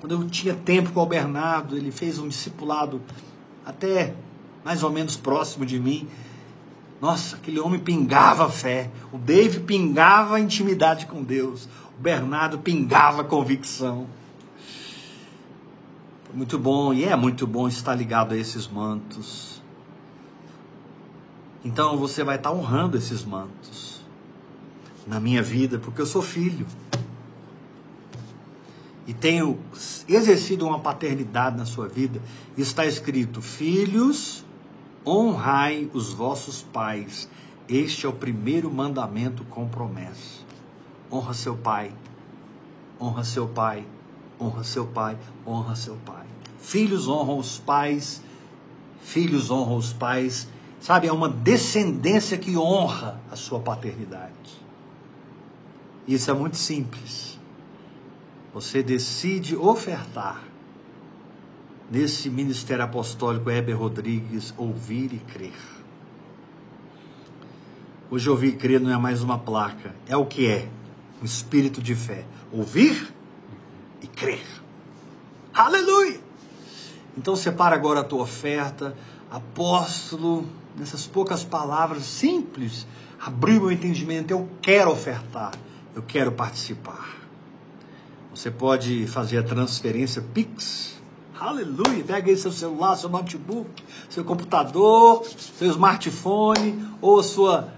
Quando eu tinha tempo com o Bernardo, ele fez um discipulado até mais ou menos próximo de mim. Nossa, aquele homem pingava fé. O Dave pingava intimidade com Deus. O Bernardo pingava convicção. Muito bom, e é muito bom estar ligado a esses mantos. Então você vai estar honrando esses mantos na minha vida, porque eu sou filho. E tenho exercido uma paternidade na sua vida. Está escrito: Filhos, Honrai os vossos pais. Este é o primeiro mandamento com promessa. Honra seu pai. Honra seu pai. Honra seu pai. Honra seu pai. Filhos honram os pais. Filhos honram os pais. Sabe, é uma descendência que honra a sua paternidade. Isso é muito simples. Você decide ofertar nesse ministério apostólico Heber Rodrigues, ouvir e crer. Hoje ouvir e crer não é mais uma placa, é o que é, um espírito de fé. Ouvir e crer. Aleluia! Então separa agora a tua oferta, apóstolo, nessas poucas palavras simples, abriu meu entendimento, eu quero ofertar, eu quero participar. Você pode fazer a transferência Pix Aleluia! Pega aí seu celular, seu notebook, seu computador, seu smartphone ou sua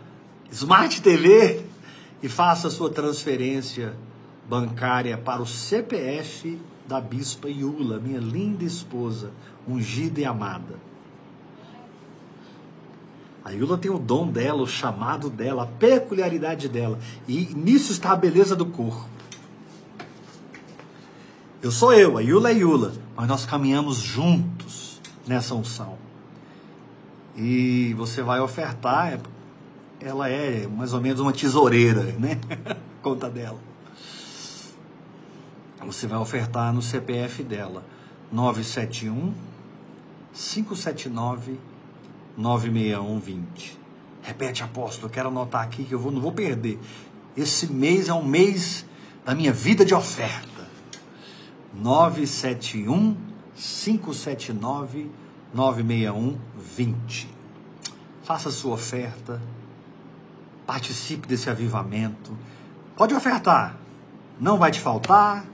Smart TV e faça a sua transferência bancária para o CPF da Bispa Iula, minha linda esposa, ungida e amada. A Iula tem o dom dela, o chamado dela, a peculiaridade dela. E nisso está a beleza do corpo. Eu sou eu, a Yula é Yula, mas nós caminhamos juntos nessa unção. E você vai ofertar, ela é mais ou menos uma tesoureira, né? Conta dela. Você vai ofertar no CPF dela, 971 579 96120. Repete, apóstolo, eu quero anotar aqui que eu vou, não vou perder. Esse mês é um mês da minha vida de oferta. 971 579 961 20. Faça sua oferta. Participe desse avivamento. Pode ofertar. Não vai te faltar.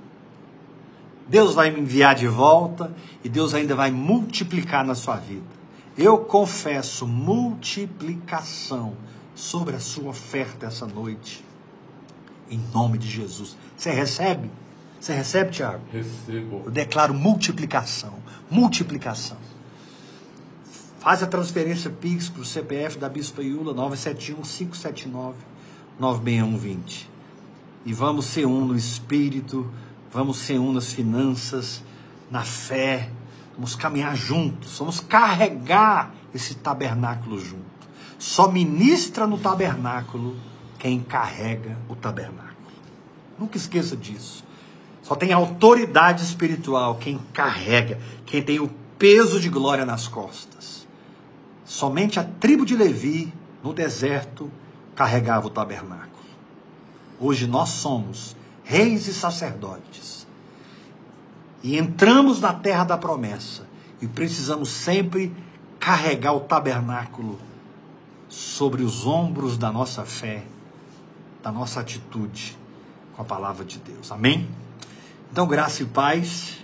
Deus vai me enviar de volta e Deus ainda vai multiplicar na sua vida. Eu confesso multiplicação sobre a sua oferta essa noite. Em nome de Jesus. Você recebe? Você recebe, Tiago? Recebo. Eu declaro multiplicação. Multiplicação. Faz a transferência Pix para o CPF da Bispa Iula, 971-579-96120. E vamos ser um no espírito, vamos ser um nas finanças, na fé. Vamos caminhar juntos, vamos carregar esse tabernáculo junto. Só ministra no tabernáculo quem carrega o tabernáculo. Nunca esqueça disso. Só tem autoridade espiritual quem carrega, quem tem o peso de glória nas costas. Somente a tribo de Levi, no deserto, carregava o tabernáculo. Hoje nós somos reis e sacerdotes. E entramos na terra da promessa. E precisamos sempre carregar o tabernáculo sobre os ombros da nossa fé, da nossa atitude com a palavra de Deus. Amém? Então, graça e paz.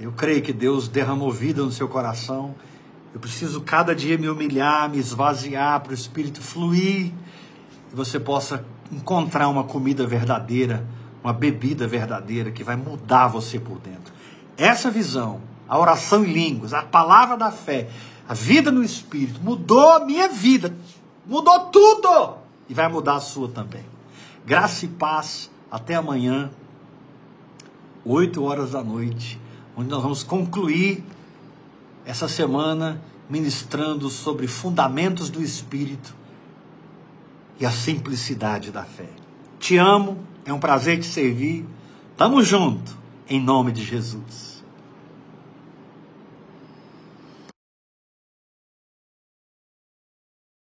Eu creio que Deus derramou vida no seu coração Eu preciso cada dia me humilhar, me esvaziar para o Espírito fluir e você possa encontrar uma comida verdadeira, uma bebida verdadeira que vai mudar você por dentro. Essa visão, a oração em línguas, a palavra da fé, a vida no Espírito, mudou a minha vida, mudou tudo e vai mudar a sua também. Graça e paz. Até amanhã, 8 horas da noite, onde nós vamos concluir essa semana ministrando sobre fundamentos do Espírito e a simplicidade da fé. Te amo, é um prazer te servir. Tamo junto, em nome de Jesus.